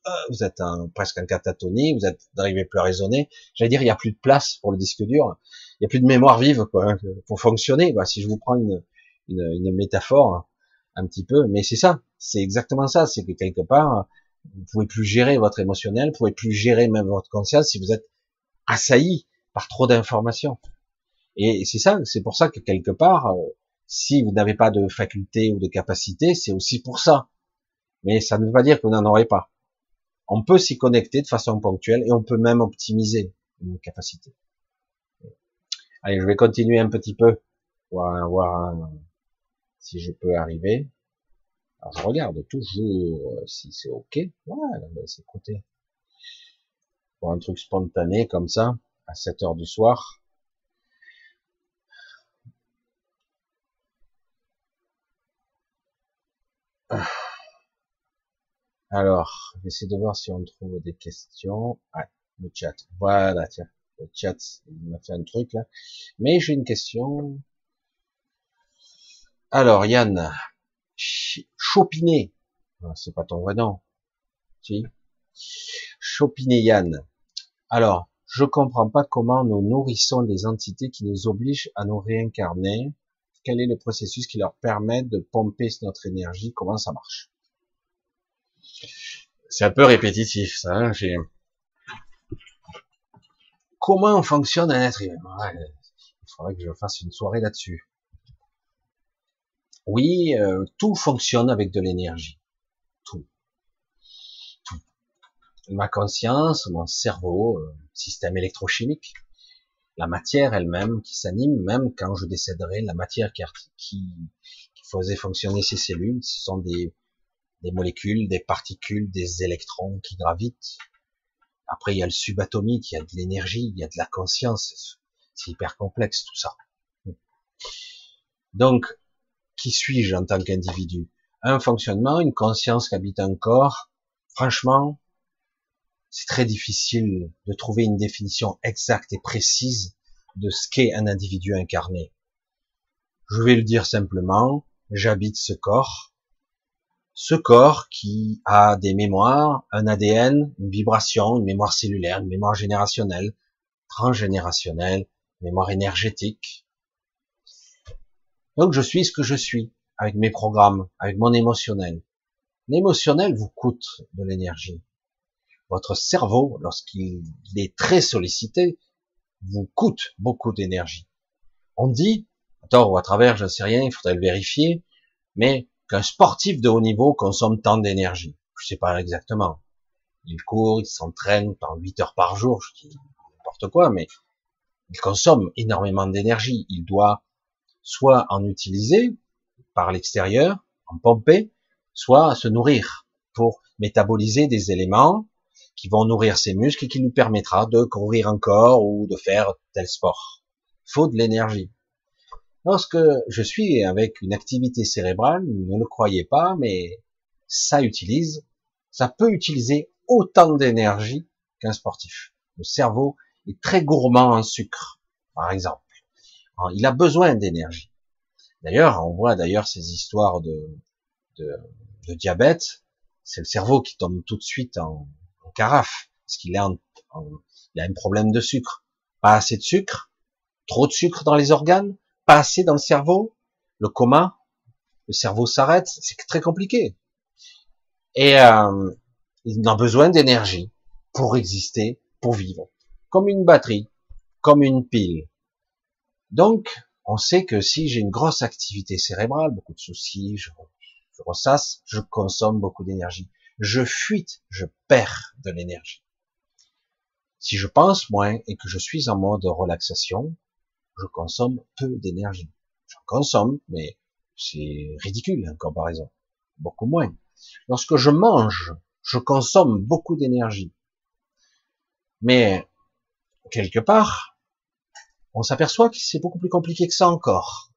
euh, vous êtes un, presque en catatonie, vous êtes n'arrivez plus à raisonner. J'allais dire, il n'y a plus de place pour le disque dur, il n'y a plus de mémoire vive quoi, hein, pour fonctionner. Quoi. Si je vous prends une, une, une métaphore un petit peu, mais c'est ça, c'est exactement ça, c'est que quelque part, vous pouvez plus gérer votre émotionnel, vous pouvez plus gérer même votre conscience si vous êtes assailli par trop d'informations. Et c'est ça, c'est pour ça que quelque part, euh, si vous n'avez pas de faculté ou de capacité, c'est aussi pour ça. Mais ça ne veut pas dire que vous n'en aurez pas. On peut s'y connecter de façon ponctuelle et on peut même optimiser une capacité. Allez, je vais continuer un petit peu pour voir si je peux arriver. Alors je regarde toujours euh, si c'est ok. Voilà, c'est côté. Pour un truc spontané comme ça, à 7 heures du soir. Alors, j'essaie de voir si on trouve des questions. Ah, le chat. Voilà, tiens. Le chat, il m'a fait un truc là. Mais j'ai une question. Alors, Yann, Chopiné. Ah, c'est pas ton vrai nom. Si. Chopiné. Alors, je comprends pas comment nous nourrissons des entités qui nous obligent à nous réincarner. Quel est le processus qui leur permet de pomper notre énergie? Comment ça marche? C'est un peu répétitif, ça. Hein, comment fonctionne un être humain? Il faudrait que je fasse une soirée là-dessus. Oui, euh, tout fonctionne avec de l'énergie. Tout. Tout. Ma conscience, mon cerveau, euh, système électrochimique, la matière elle-même qui s'anime, même quand je décéderai, la matière qui, qui, faisait fonctionner ces cellules, ce sont des, des molécules, des particules, des électrons qui gravitent. Après, il y a le subatomique, il y a de l'énergie, il y a de la conscience. C'est hyper complexe tout ça. Donc, qui suis-je en tant qu'individu? Un fonctionnement, une conscience qui habite un corps. Franchement, c'est très difficile de trouver une définition exacte et précise de ce qu'est un individu incarné. Je vais le dire simplement, j'habite ce corps, ce corps qui a des mémoires, un ADN, une vibration, une mémoire cellulaire, une mémoire générationnelle, transgénérationnelle, mémoire énergétique, donc je suis ce que je suis, avec mes programmes, avec mon émotionnel. L'émotionnel vous coûte de l'énergie. Votre cerveau, lorsqu'il est très sollicité, vous coûte beaucoup d'énergie. On dit, attends, ou à travers, je ne sais rien, il faudrait le vérifier, mais qu'un sportif de haut niveau consomme tant d'énergie. Je sais pas exactement. Il court, il s'entraîne pendant 8 heures par jour, je dis n'importe quoi, mais il consomme énormément d'énergie. Il doit soit en utiliser par l'extérieur, en pomper, soit se nourrir pour métaboliser des éléments qui vont nourrir ses muscles et qui lui permettra de courir encore ou de faire tel sport. Faut de l'énergie. Lorsque je suis avec une activité cérébrale, ne le croyez pas, mais ça utilise, ça peut utiliser autant d'énergie qu'un sportif. Le cerveau est très gourmand en sucre, par exemple. Il a besoin d'énergie. D'ailleurs, on voit d'ailleurs ces histoires de, diabète, c'est le cerveau qui tombe tout de suite en, carafe, parce qu'il a, il a un problème de sucre. Pas assez de sucre, trop de sucre dans les organes, pas assez dans le cerveau, le coma, le cerveau s'arrête, c'est très compliqué. Et euh, il a besoin d'énergie pour exister, pour vivre, comme une batterie, comme une pile. Donc, on sait que si j'ai une grosse activité cérébrale, beaucoup de soucis, je, je ressasse, je consomme beaucoup d'énergie. Je fuite, je perds de l'énergie. Si je pense moins et que je suis en mode relaxation, je consomme peu d'énergie. J'en consomme, mais c'est ridicule en comparaison. Beaucoup moins. Lorsque je mange, je consomme beaucoup d'énergie. Mais, quelque part, on s'aperçoit que c'est beaucoup plus compliqué que ça encore.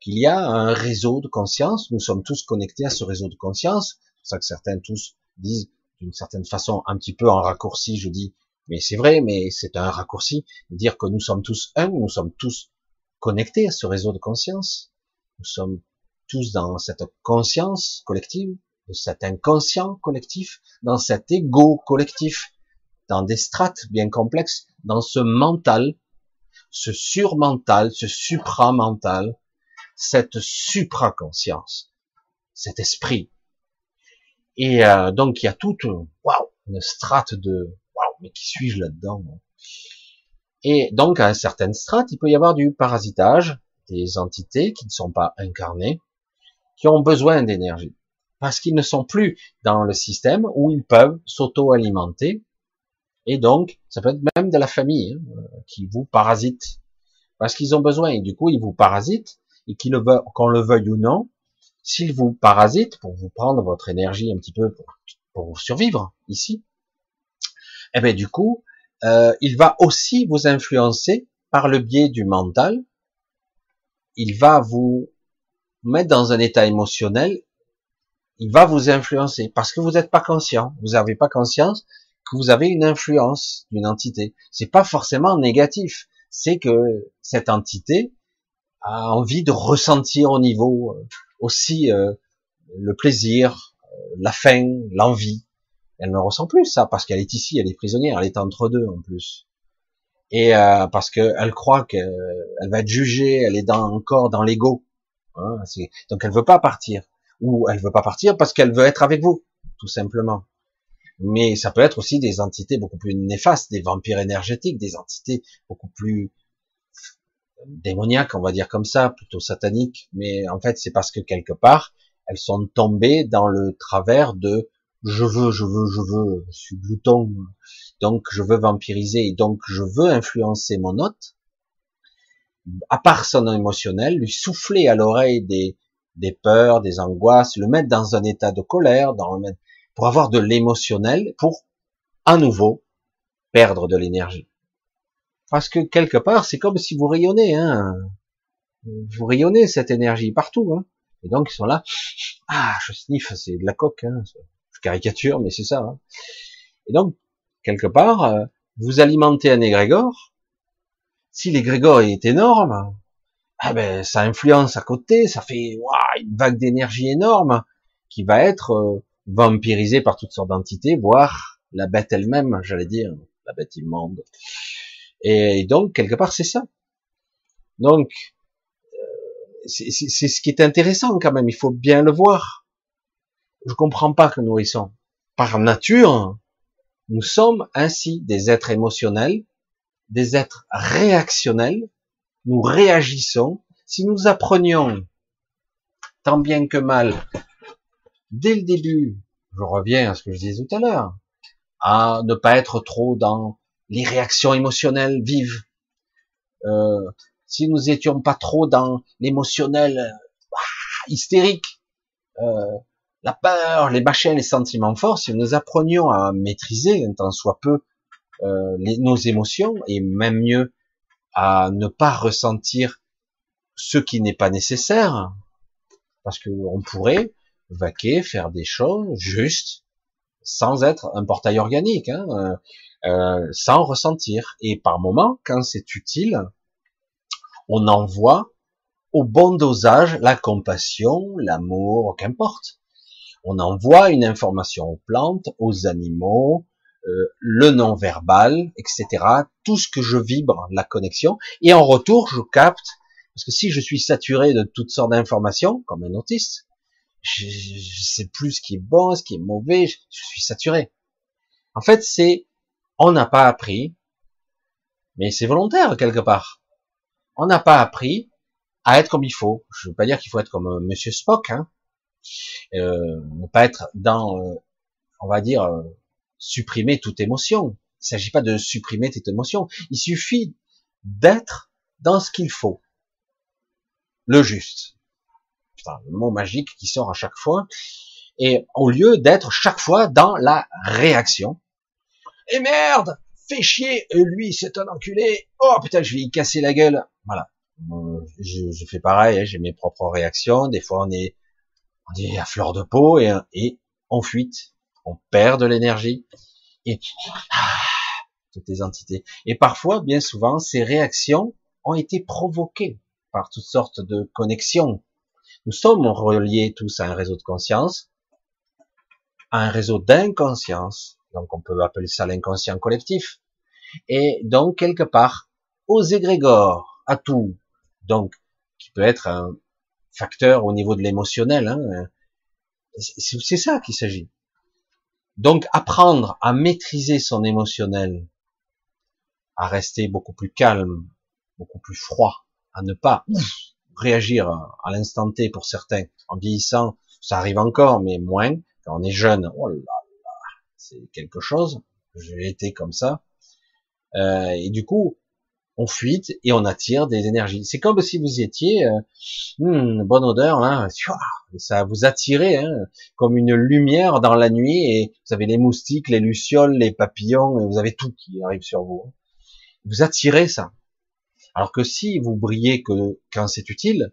Qu'il y a un réseau de conscience, nous sommes tous connectés à ce réseau de conscience, c'est pour ça que certains tous disent d'une certaine façon, un petit peu en raccourci, je dis, mais c'est vrai, mais c'est un raccourci, de dire que nous sommes tous un, nous sommes tous connectés à ce réseau de conscience, nous sommes tous dans cette conscience collective, de cet inconscient collectif, dans cet ego collectif, dans des strates bien complexes, dans ce mental ce surmental, ce supramental, cette supraconscience, cet esprit. Et euh, donc il y a toute waouh, une strate de waouh, mais qui suis-je là-dedans Et donc à une certaine strate, il peut y avoir du parasitage, des entités qui ne sont pas incarnées, qui ont besoin d'énergie, parce qu'ils ne sont plus dans le système où ils peuvent s'auto-alimenter et donc, ça peut être même de la famille hein, qui vous parasite. Parce qu'ils ont besoin, et du coup, ils vous parasitent, et qu'on le veuille ou non, s'ils vous parasitent pour vous prendre votre énergie un petit peu pour, pour survivre ici, eh bien du coup, euh, il va aussi vous influencer par le biais du mental. Il va vous mettre dans un état émotionnel. Il va vous influencer parce que vous n'êtes pas conscient. Vous n'avez pas conscience que vous avez une influence d'une entité. C'est pas forcément négatif. C'est que cette entité a envie de ressentir au niveau euh, aussi euh, le plaisir, euh, la faim, l'envie. Elle ne ressent plus ça parce qu'elle est ici, elle est prisonnière, elle est entre deux en plus. Et parce qu'elle croit qu'elle va être jugée, elle est encore dans l'ego. Hein, donc elle veut pas partir. Ou elle veut pas partir parce qu'elle veut être avec vous, tout simplement mais ça peut être aussi des entités beaucoup plus néfastes, des vampires énergétiques, des entités beaucoup plus démoniaques, on va dire comme ça, plutôt sataniques, mais en fait c'est parce que quelque part elles sont tombées dans le travers de je veux, je veux, je veux, je suis glouton, donc je veux vampiriser, et donc je veux influencer mon hôte, à part son émotionnel, lui souffler à l'oreille des, des peurs, des angoisses, le mettre dans un état de colère, dans le pour avoir de l'émotionnel, pour à nouveau perdre de l'énergie. Parce que quelque part, c'est comme si vous rayonnez, hein. Vous rayonnez cette énergie partout, hein. Et donc ils sont là. Ah, je sniffe, c'est de la coque, hein. Je caricature, mais c'est ça. Hein. Et donc quelque part, euh, vous alimentez un égrégore. Si l'égrégore est énorme, ah ben ça influence à côté, ça fait une vague d'énergie énorme qui va être euh, vampirisé par toutes sortes d'entités, voire la bête elle-même, j'allais dire, la bête immonde. Et donc, quelque part, c'est ça. Donc, euh, c'est ce qui est intéressant quand même, il faut bien le voir. Je comprends pas que sommes. Par nature, nous sommes ainsi des êtres émotionnels, des êtres réactionnels, nous réagissons. Si nous apprenions tant bien que mal, dès le début, je reviens à ce que je disais tout à l'heure, à ne pas être trop dans les réactions émotionnelles vives. Euh, si nous étions pas trop dans l'émotionnel euh, hystérique, euh, la peur, les machins, les sentiments forts, si nous apprenions à maîtriser un tant soit peu nos émotions et même mieux à ne pas ressentir ce qui n'est pas nécessaire, parce qu'on pourrait vaquer, faire des choses justes, sans être un portail organique, hein, euh, euh, sans ressentir. Et par moment, quand c'est utile, on envoie au bon dosage la compassion, l'amour, qu'importe. On envoie une information aux plantes, aux animaux, euh, le non-verbal, etc. Tout ce que je vibre, la connexion. Et en retour, je capte, parce que si je suis saturé de toutes sortes d'informations, comme un autiste, je, je, sais plus ce qui est bon, ce qui est mauvais, je, suis saturé. En fait, c'est, on n'a pas appris, mais c'est volontaire quelque part. On n'a pas appris à être comme il faut. Je ne veux pas dire qu'il faut être comme euh, Monsieur Spock, hein. Euh, ne pas être dans, euh, on va dire, supprimer toute émotion. Il ne s'agit pas de supprimer toute émotion. Il suffit d'être dans ce qu'il faut, le juste. Le mot magique qui sort à chaque fois. Et au lieu d'être chaque fois dans la réaction. Et merde, fais chier, lui c'est un enculé. Oh putain, je vais y casser la gueule. Voilà. Je, je fais pareil, hein, j'ai mes propres réactions. Des fois on est, on est à fleur de peau et, et on fuite on perd de l'énergie et ah, toutes les entités. Et parfois, bien souvent, ces réactions ont été provoquées par toutes sortes de connexions. Nous sommes reliés tous à un réseau de conscience, à un réseau d'inconscience, donc on peut appeler ça l'inconscient collectif, et donc quelque part aux égrégores, à tout, donc qui peut être un facteur au niveau de l'émotionnel. Hein. C'est ça qu'il s'agit. Donc apprendre à maîtriser son émotionnel, à rester beaucoup plus calme, beaucoup plus froid, à ne pas réagir à l'instant T pour certains. En vieillissant, ça arrive encore, mais moins. Quand on est jeune, oh là là, c'est quelque chose. J'ai été comme ça. Euh, et du coup, on fuite et on attire des énergies. C'est comme si vous étiez, euh, hmm, bonne odeur, hein, ça vous attirait hein, comme une lumière dans la nuit et vous avez les moustiques, les lucioles, les papillons, et vous avez tout qui arrive sur vous. Vous attirez ça. Alors que si vous brillez que quand c'est utile,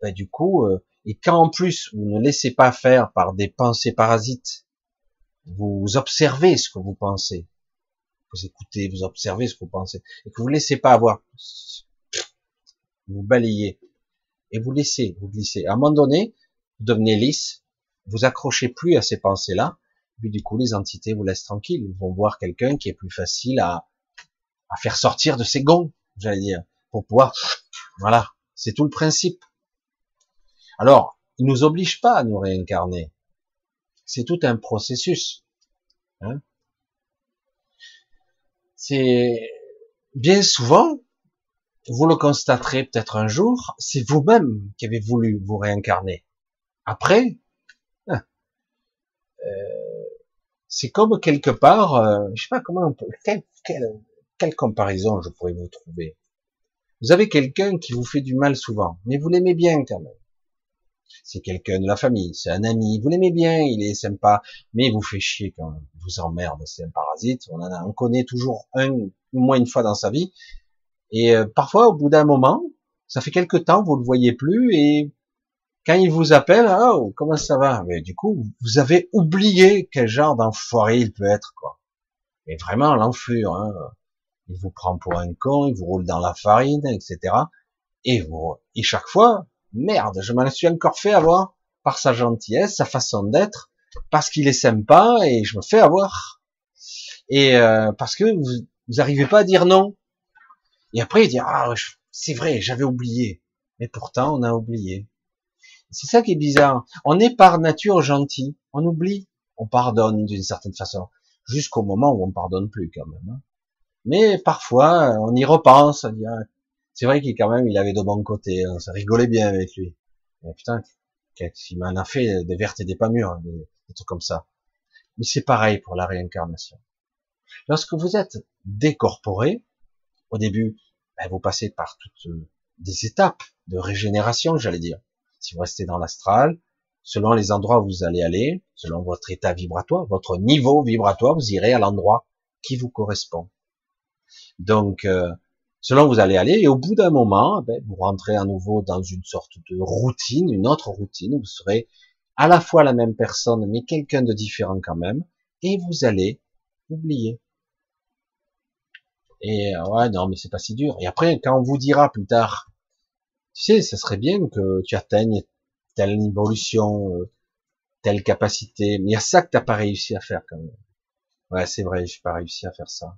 ben du coup, euh, et quand en plus vous ne laissez pas faire par des pensées parasites, vous observez ce que vous pensez, vous écoutez, vous observez ce que vous pensez, et que vous laissez pas avoir, vous balayez, et vous laissez, vous glissez. À un moment donné, vous devenez lisse, vous accrochez plus à ces pensées-là, puis du coup, les entités vous laissent tranquille, ils vont voir quelqu'un qui est plus facile à, à faire sortir de ses gonds, j'allais dire, pour pouvoir, voilà, c'est tout le principe. Alors, il nous oblige pas à nous réincarner. C'est tout un processus. Hein c'est bien souvent, vous le constaterez peut-être un jour, c'est vous-même qui avez voulu vous réincarner. Après, hein, euh, c'est comme quelque part, euh, je sais pas comment quelle, quelle comparaison je pourrais vous trouver. Vous avez quelqu'un qui vous fait du mal souvent, mais vous l'aimez bien quand même c'est quelqu'un de la famille, c'est un ami, vous l'aimez bien, il est sympa, mais il vous fait chier quand vous emmerde, c'est un parasite, on en connaît toujours un, au moins une fois dans sa vie, et euh, parfois, au bout d'un moment, ça fait quelque temps, vous le voyez plus, et quand il vous appelle, oh, comment ça va? Mais du coup, vous avez oublié quel genre d'enfoiré il peut être, quoi. Et vraiment, l'enflure, hein. Il vous prend pour un con, il vous roule dans la farine, etc. Et vous, et chaque fois, merde, je m'en suis encore fait avoir par sa gentillesse, sa façon d'être, parce qu'il est sympa et je me fais avoir. Et euh, parce que vous, vous arrivez pas à dire non. Et après il dit ah c'est vrai, j'avais oublié. Mais pourtant on a oublié. C'est ça qui est bizarre. On est par nature gentil, on oublie, on pardonne d'une certaine façon, jusqu'au moment où on pardonne plus quand même. Mais parfois on y repense, on ah, c'est vrai qu'il quand même, il avait de bons côtés, hein, ça rigolait bien avec lui. Mais putain, qui m'en a fait des vertes et des pas mûres, des, trucs comme ça. Mais c'est pareil pour la réincarnation. Lorsque vous êtes décorporé, au début, ben, vous passez par toutes des étapes de régénération, j'allais dire. Si vous restez dans l'astral, selon les endroits où vous allez aller, selon votre état vibratoire, votre niveau vibratoire, vous irez à l'endroit qui vous correspond. Donc, euh, selon où vous allez aller, et au bout d'un moment, ben, vous rentrez à nouveau dans une sorte de routine, une autre routine, vous serez à la fois la même personne, mais quelqu'un de différent quand même, et vous allez oublier. Et euh, ouais, non, mais c'est pas si dur. Et après, quand on vous dira plus tard, tu sais, ça serait bien que tu atteignes telle évolution, euh, telle capacité, mais il y a ça que t'as pas réussi à faire quand même. Ouais, c'est vrai, j'ai pas réussi à faire ça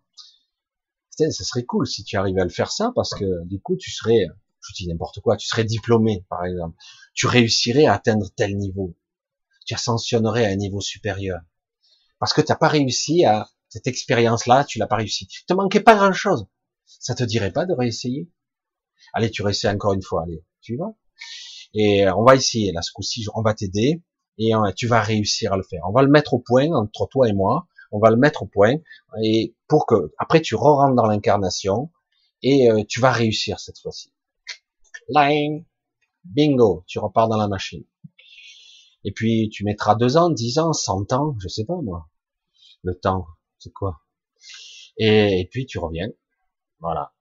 ça serait cool si tu arrivais à le faire ça, parce que du coup, tu serais, je dis n'importe quoi, tu serais diplômé, par exemple. Tu réussirais à atteindre tel niveau. Tu ascensionnerais à un niveau supérieur. Parce que tu n'as pas réussi à cette expérience-là, tu l'as pas réussi. Tu te manquait pas grand-chose. Ça te dirait pas de réessayer? Allez, tu réessayes encore une fois. Allez, tu vas. Et on va essayer. Là, ce coup-ci, on va t'aider et euh, tu vas réussir à le faire. On va le mettre au point entre toi et moi on va le mettre au point et pour que après tu re rentres dans l'incarnation et euh, tu vas réussir cette fois-ci. Line, bingo, tu repars dans la machine. Et puis tu mettras deux ans, dix ans, cent ans, je sais pas moi. Le temps, c'est quoi? Et, puis tu reviens, voilà.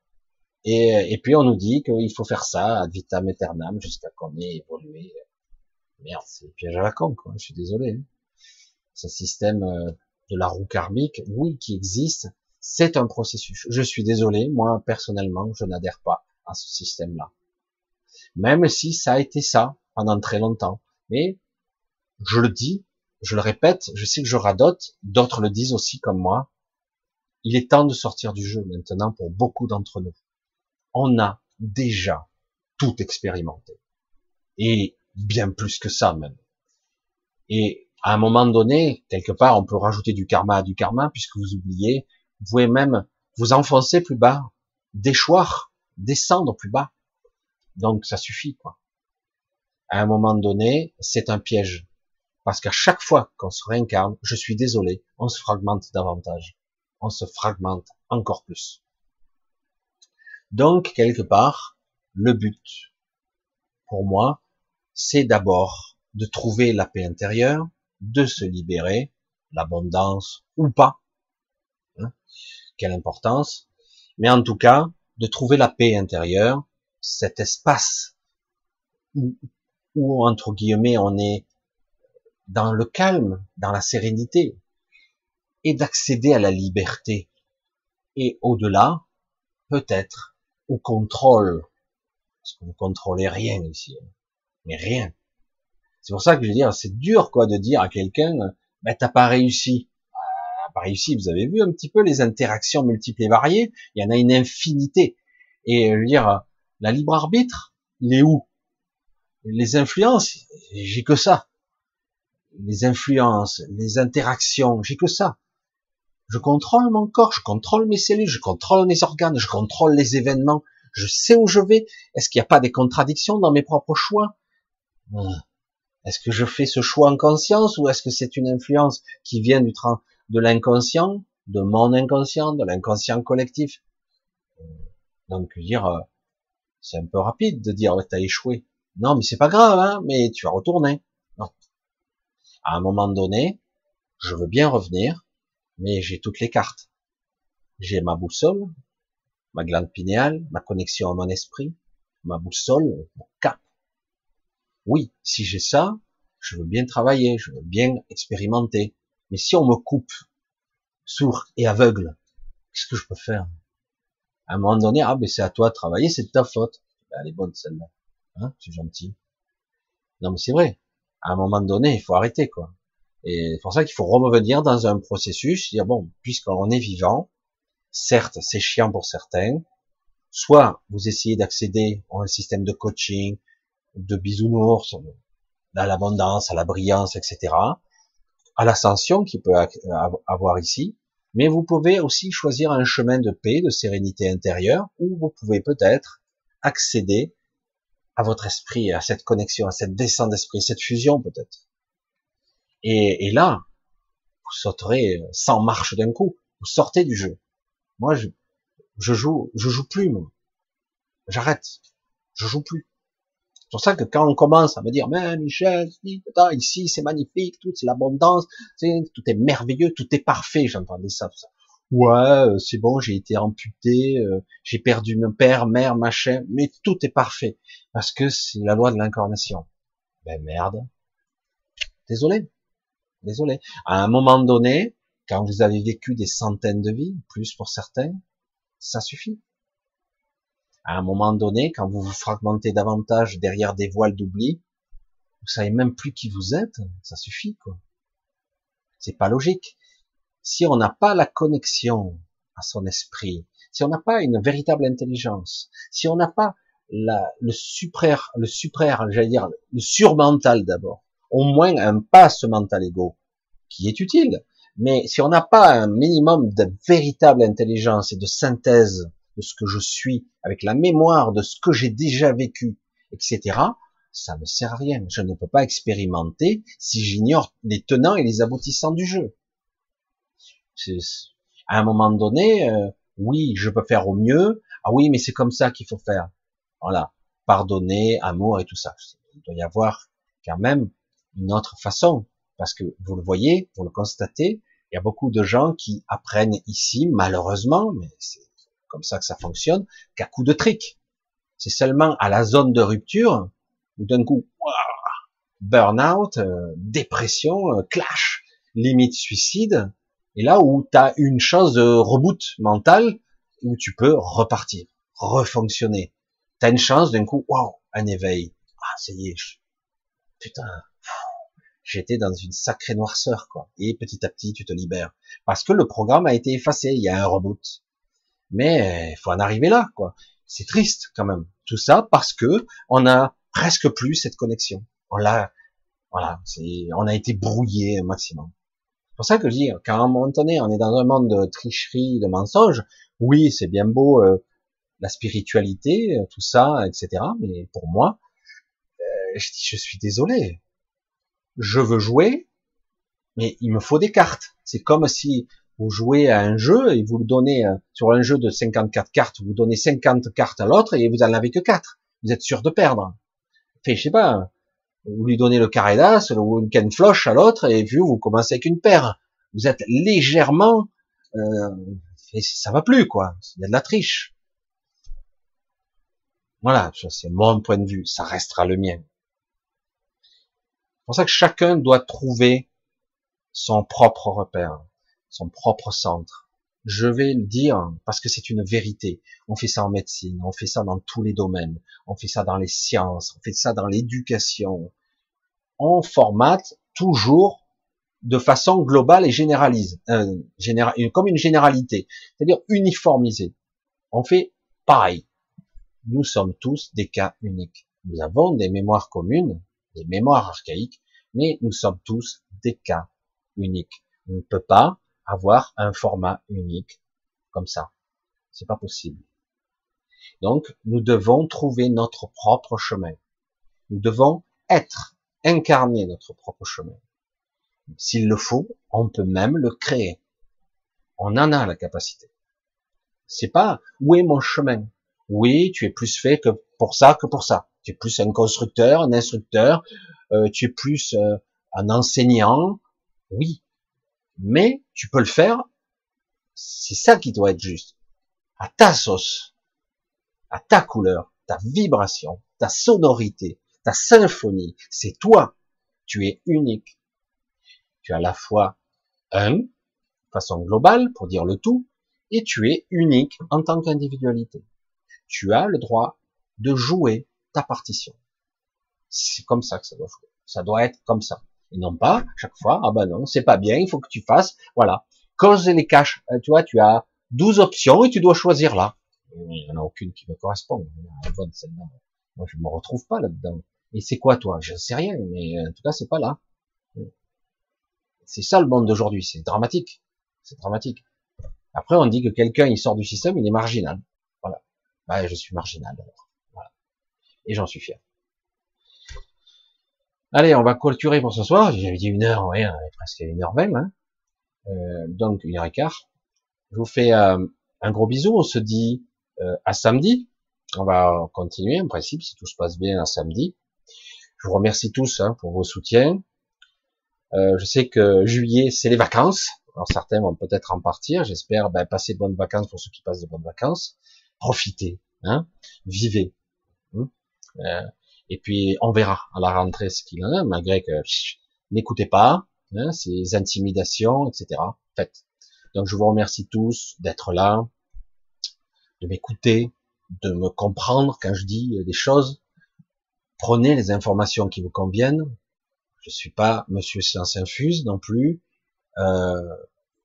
Et, et puis on nous dit qu'il faut faire ça ad vitam aeternam jusqu'à qu'on ait évolué. Merde, c'est piège à la con, quoi. Je suis désolé. Hein. Ce système euh, de la roue karmique, oui, qui existe, c'est un processus. Je suis désolé, moi personnellement, je n'adhère pas à ce système-là. Même si ça a été ça pendant très longtemps. Mais je le dis, je le répète, je sais que je radote, d'autres le disent aussi comme moi. Il est temps de sortir du jeu maintenant pour beaucoup d'entre nous. On a déjà tout expérimenté. Et bien plus que ça même. Et à un moment donné, quelque part, on peut rajouter du karma à du karma, puisque vous oubliez, vous pouvez même vous enfoncer plus bas, déchoir, descendre plus bas. Donc ça suffit, quoi. À un moment donné, c'est un piège. Parce qu'à chaque fois qu'on se réincarne, je suis désolé, on se fragmente davantage. On se fragmente encore plus. Donc, quelque part, le but, pour moi, c'est d'abord de trouver la paix intérieure, de se libérer, l'abondance ou pas, hein, quelle importance, mais en tout cas de trouver la paix intérieure, cet espace où, où entre guillemets on est dans le calme, dans la sérénité, et d'accéder à la liberté, et au-delà, peut-être, au contrôle, parce que vous contrôlez rien ici, hein, mais rien. C'est pour ça que je veux dire, c'est dur quoi de dire à quelqu'un, ben t'as pas réussi. Ah, pas réussi. Vous avez vu un petit peu les interactions multiples et variées. Il y en a une infinité. Et je veux dire, la libre arbitre, il est où? Les influences, j'ai que ça. Les influences, les interactions, j'ai que ça. Je contrôle mon corps, je contrôle mes cellules, je contrôle mes organes, je contrôle les événements, je sais où je vais. Est-ce qu'il n'y a pas des contradictions dans mes propres choix? Ah. Est-ce que je fais ce choix en conscience ou est-ce que c'est une influence qui vient du de l'inconscient, de mon inconscient, de l'inconscient collectif? Donc dire, euh, c'est un peu rapide de dire ouais, t'as échoué. Non, mais c'est pas grave, hein, mais tu vas retourner. Non. À un moment donné, je veux bien revenir, mais j'ai toutes les cartes. J'ai ma boussole, ma glande pinéale, ma connexion à mon esprit, ma boussole, mon cap, oui, si j'ai ça, je veux bien travailler, je veux bien expérimenter. Mais si on me coupe, sourd et aveugle, qu'est-ce que je peux faire? À un moment donné, ah ben c'est à toi de travailler, c'est de ta faute. Ben, elle est bonne celle-là, hein, c'est gentil. Non mais c'est vrai. À un moment donné, il faut arrêter quoi. Et c'est pour ça qu'il faut revenir dans un processus, dire bon, puisqu'on est vivant, certes c'est chiant pour certains, soit vous essayez d'accéder à un système de coaching, de bisounours, à l'abondance, à la brillance, etc., à l'ascension qu'il peut avoir ici, mais vous pouvez aussi choisir un chemin de paix, de sérénité intérieure, où vous pouvez peut-être accéder à votre esprit, à cette connexion, à cette descente d'esprit, cette fusion peut-être. Et, et, là, vous sauterez sans marche d'un coup. Vous sortez du jeu. Moi, je, je joue, je joue plus, moi. J'arrête. Je joue plus. C'est pour ça que quand on commence à me dire, mais Michel, ici c'est magnifique, tout c'est l'abondance, tout est merveilleux, tout est parfait, j'entendais ça, ça. Ouais, euh, c'est bon, j'ai été amputé, euh, j'ai perdu mon père, mère, machin, mais tout est parfait parce que c'est la loi de l'incarnation. Ben merde. Désolé, désolé. À un moment donné, quand vous avez vécu des centaines de vies, plus pour certains, ça suffit. À un moment donné, quand vous vous fragmentez davantage derrière des voiles d'oubli, vous savez même plus qui vous êtes, ça suffit, quoi. C'est pas logique. Si on n'a pas la connexion à son esprit, si on n'a pas une véritable intelligence, si on n'a pas le supraire, le j'allais dire, le surmental d'abord, au moins un passe mental ego, qui est utile, mais si on n'a pas un minimum de véritable intelligence et de synthèse de ce que je suis, avec la mémoire de ce que j'ai déjà vécu, etc., ça ne sert à rien. Je ne peux pas expérimenter si j'ignore les tenants et les aboutissants du jeu. À un moment donné, euh, oui, je peux faire au mieux. Ah oui, mais c'est comme ça qu'il faut faire. Voilà, pardonner, amour et tout ça. Il doit y avoir quand même une autre façon, parce que vous le voyez, vous le constatez, il y a beaucoup de gens qui apprennent ici, malheureusement, mais c'est comme ça que ça fonctionne, qu'à coup de trick. C'est seulement à la zone de rupture où d'un coup, burn-out, euh, dépression, euh, clash, limite suicide, et là où tu as une chance de reboot mental, où tu peux repartir, refonctionner. Tu as une chance d'un coup, waouh, un éveil. Ah, ça y est, putain, j'étais dans une sacrée noirceur, quoi. Et petit à petit, tu te libères. Parce que le programme a été effacé, il y a un reboot. Mais il faut en arriver là, quoi. C'est triste quand même. Tout ça parce que on a presque plus cette connexion. On l'a, voilà, on a été brouillé un maximum. C'est pour ça que je dis, quand à un moment donné, on est dans un monde de tricherie, de mensonges, oui, c'est bien beau euh, la spiritualité, tout ça, etc. Mais pour moi, euh, je, je suis désolé. Je veux jouer, mais il me faut des cartes. C'est comme si vous jouez à un jeu et vous le donnez euh, sur un jeu de 54 cartes, vous donnez 50 cartes à l'autre et vous en avez que 4. Vous êtes sûr de perdre. Fait, je sais pas, vous lui donnez le carré d'as ou une canne floche à l'autre et vu vous commencez avec une paire. Vous êtes légèrement, euh, ça va plus quoi. Il y a de la triche. Voilà, c'est mon point de vue. Ça restera le mien. C'est pour ça que chacun doit trouver son propre repère son propre centre. Je vais le dire parce que c'est une vérité. On fait ça en médecine, on fait ça dans tous les domaines, on fait ça dans les sciences, on fait ça dans l'éducation. On formate toujours de façon globale et généralise, euh, comme une généralité, c'est-à-dire uniformisée. On fait pareil. Nous sommes tous des cas uniques. Nous avons des mémoires communes, des mémoires archaïques, mais nous sommes tous des cas uniques. On ne peut pas avoir un format unique comme ça. C'est pas possible. Donc, nous devons trouver notre propre chemin. Nous devons être, incarner notre propre chemin. S'il le faut, on peut même le créer. On en a la capacité. C'est pas où est mon chemin? Oui, tu es plus fait que pour ça que pour ça. Tu es plus un constructeur, un instructeur. Euh, tu es plus euh, un enseignant. Oui, mais tu peux le faire, c'est ça qui doit être juste, à ta sauce, à ta couleur, ta vibration, ta sonorité, ta symphonie, c'est toi, tu es unique. Tu as à la fois un, façon globale, pour dire le tout, et tu es unique en tant qu'individualité. Tu as le droit de jouer ta partition. C'est comme ça que ça doit jouer. Ça doit être comme ça. Et non pas, chaque fois, ah ben non, c'est pas bien, il faut que tu fasses, voilà. Cause les caches, euh, tu vois, tu as 12 options et tu dois choisir là. Il n'y en a aucune qui me correspond. Moi, je me retrouve pas là-dedans. Et c'est quoi, toi? Je sais rien, mais en tout cas, c'est pas là. C'est ça le monde d'aujourd'hui, c'est dramatique. C'est dramatique. Après, on dit que quelqu'un, il sort du système, il est marginal. Voilà. Bah, je suis marginal, alors. Et j'en suis fier. Allez, on va clôturer pour ce soir. J'avais dit une heure, ouais, presque une heure vingt, hein. Euh, donc une heure et quart. Je vous fais euh, un gros bisou. On se dit euh, à samedi. On va continuer en principe si tout se passe bien à samedi. Je vous remercie tous hein, pour vos soutiens. Je sais que juillet c'est les vacances. Alors certains vont peut-être en partir. J'espère ben, passer de bonnes vacances pour ceux qui passent de bonnes vacances. Profitez, hein, vivez. Hein. Et puis on verra à la rentrée ce qu'il en a, malgré que n'écoutez pas hein, ces intimidations, etc. Faites. Donc je vous remercie tous d'être là, de m'écouter, de me comprendre quand je dis des choses. Prenez les informations qui vous conviennent. Je suis pas Monsieur Science Infuse non plus. Euh,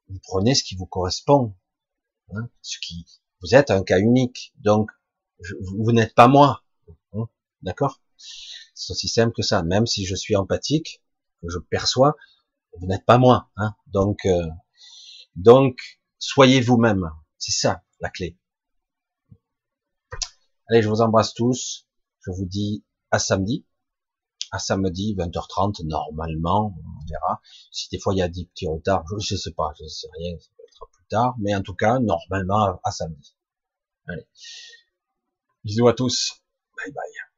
vous prenez ce qui vous correspond. Hein, ce qui, vous êtes un cas unique, donc vous, n'êtes pas moi. Hein, d'accord? C'est aussi simple que ça. Même si je suis empathique, que je perçois, vous n'êtes pas moi. Hein, donc, euh, donc soyez vous-même. C'est ça la clé. Allez, je vous embrasse tous. Je vous dis à samedi. À samedi, 20h30, normalement, on verra. Si des fois il y a des petits retards, je ne sais pas, je ne sais rien, ça peut être plus tard. Mais en tout cas, normalement, à samedi. Allez. Bisous à tous. Bye bye.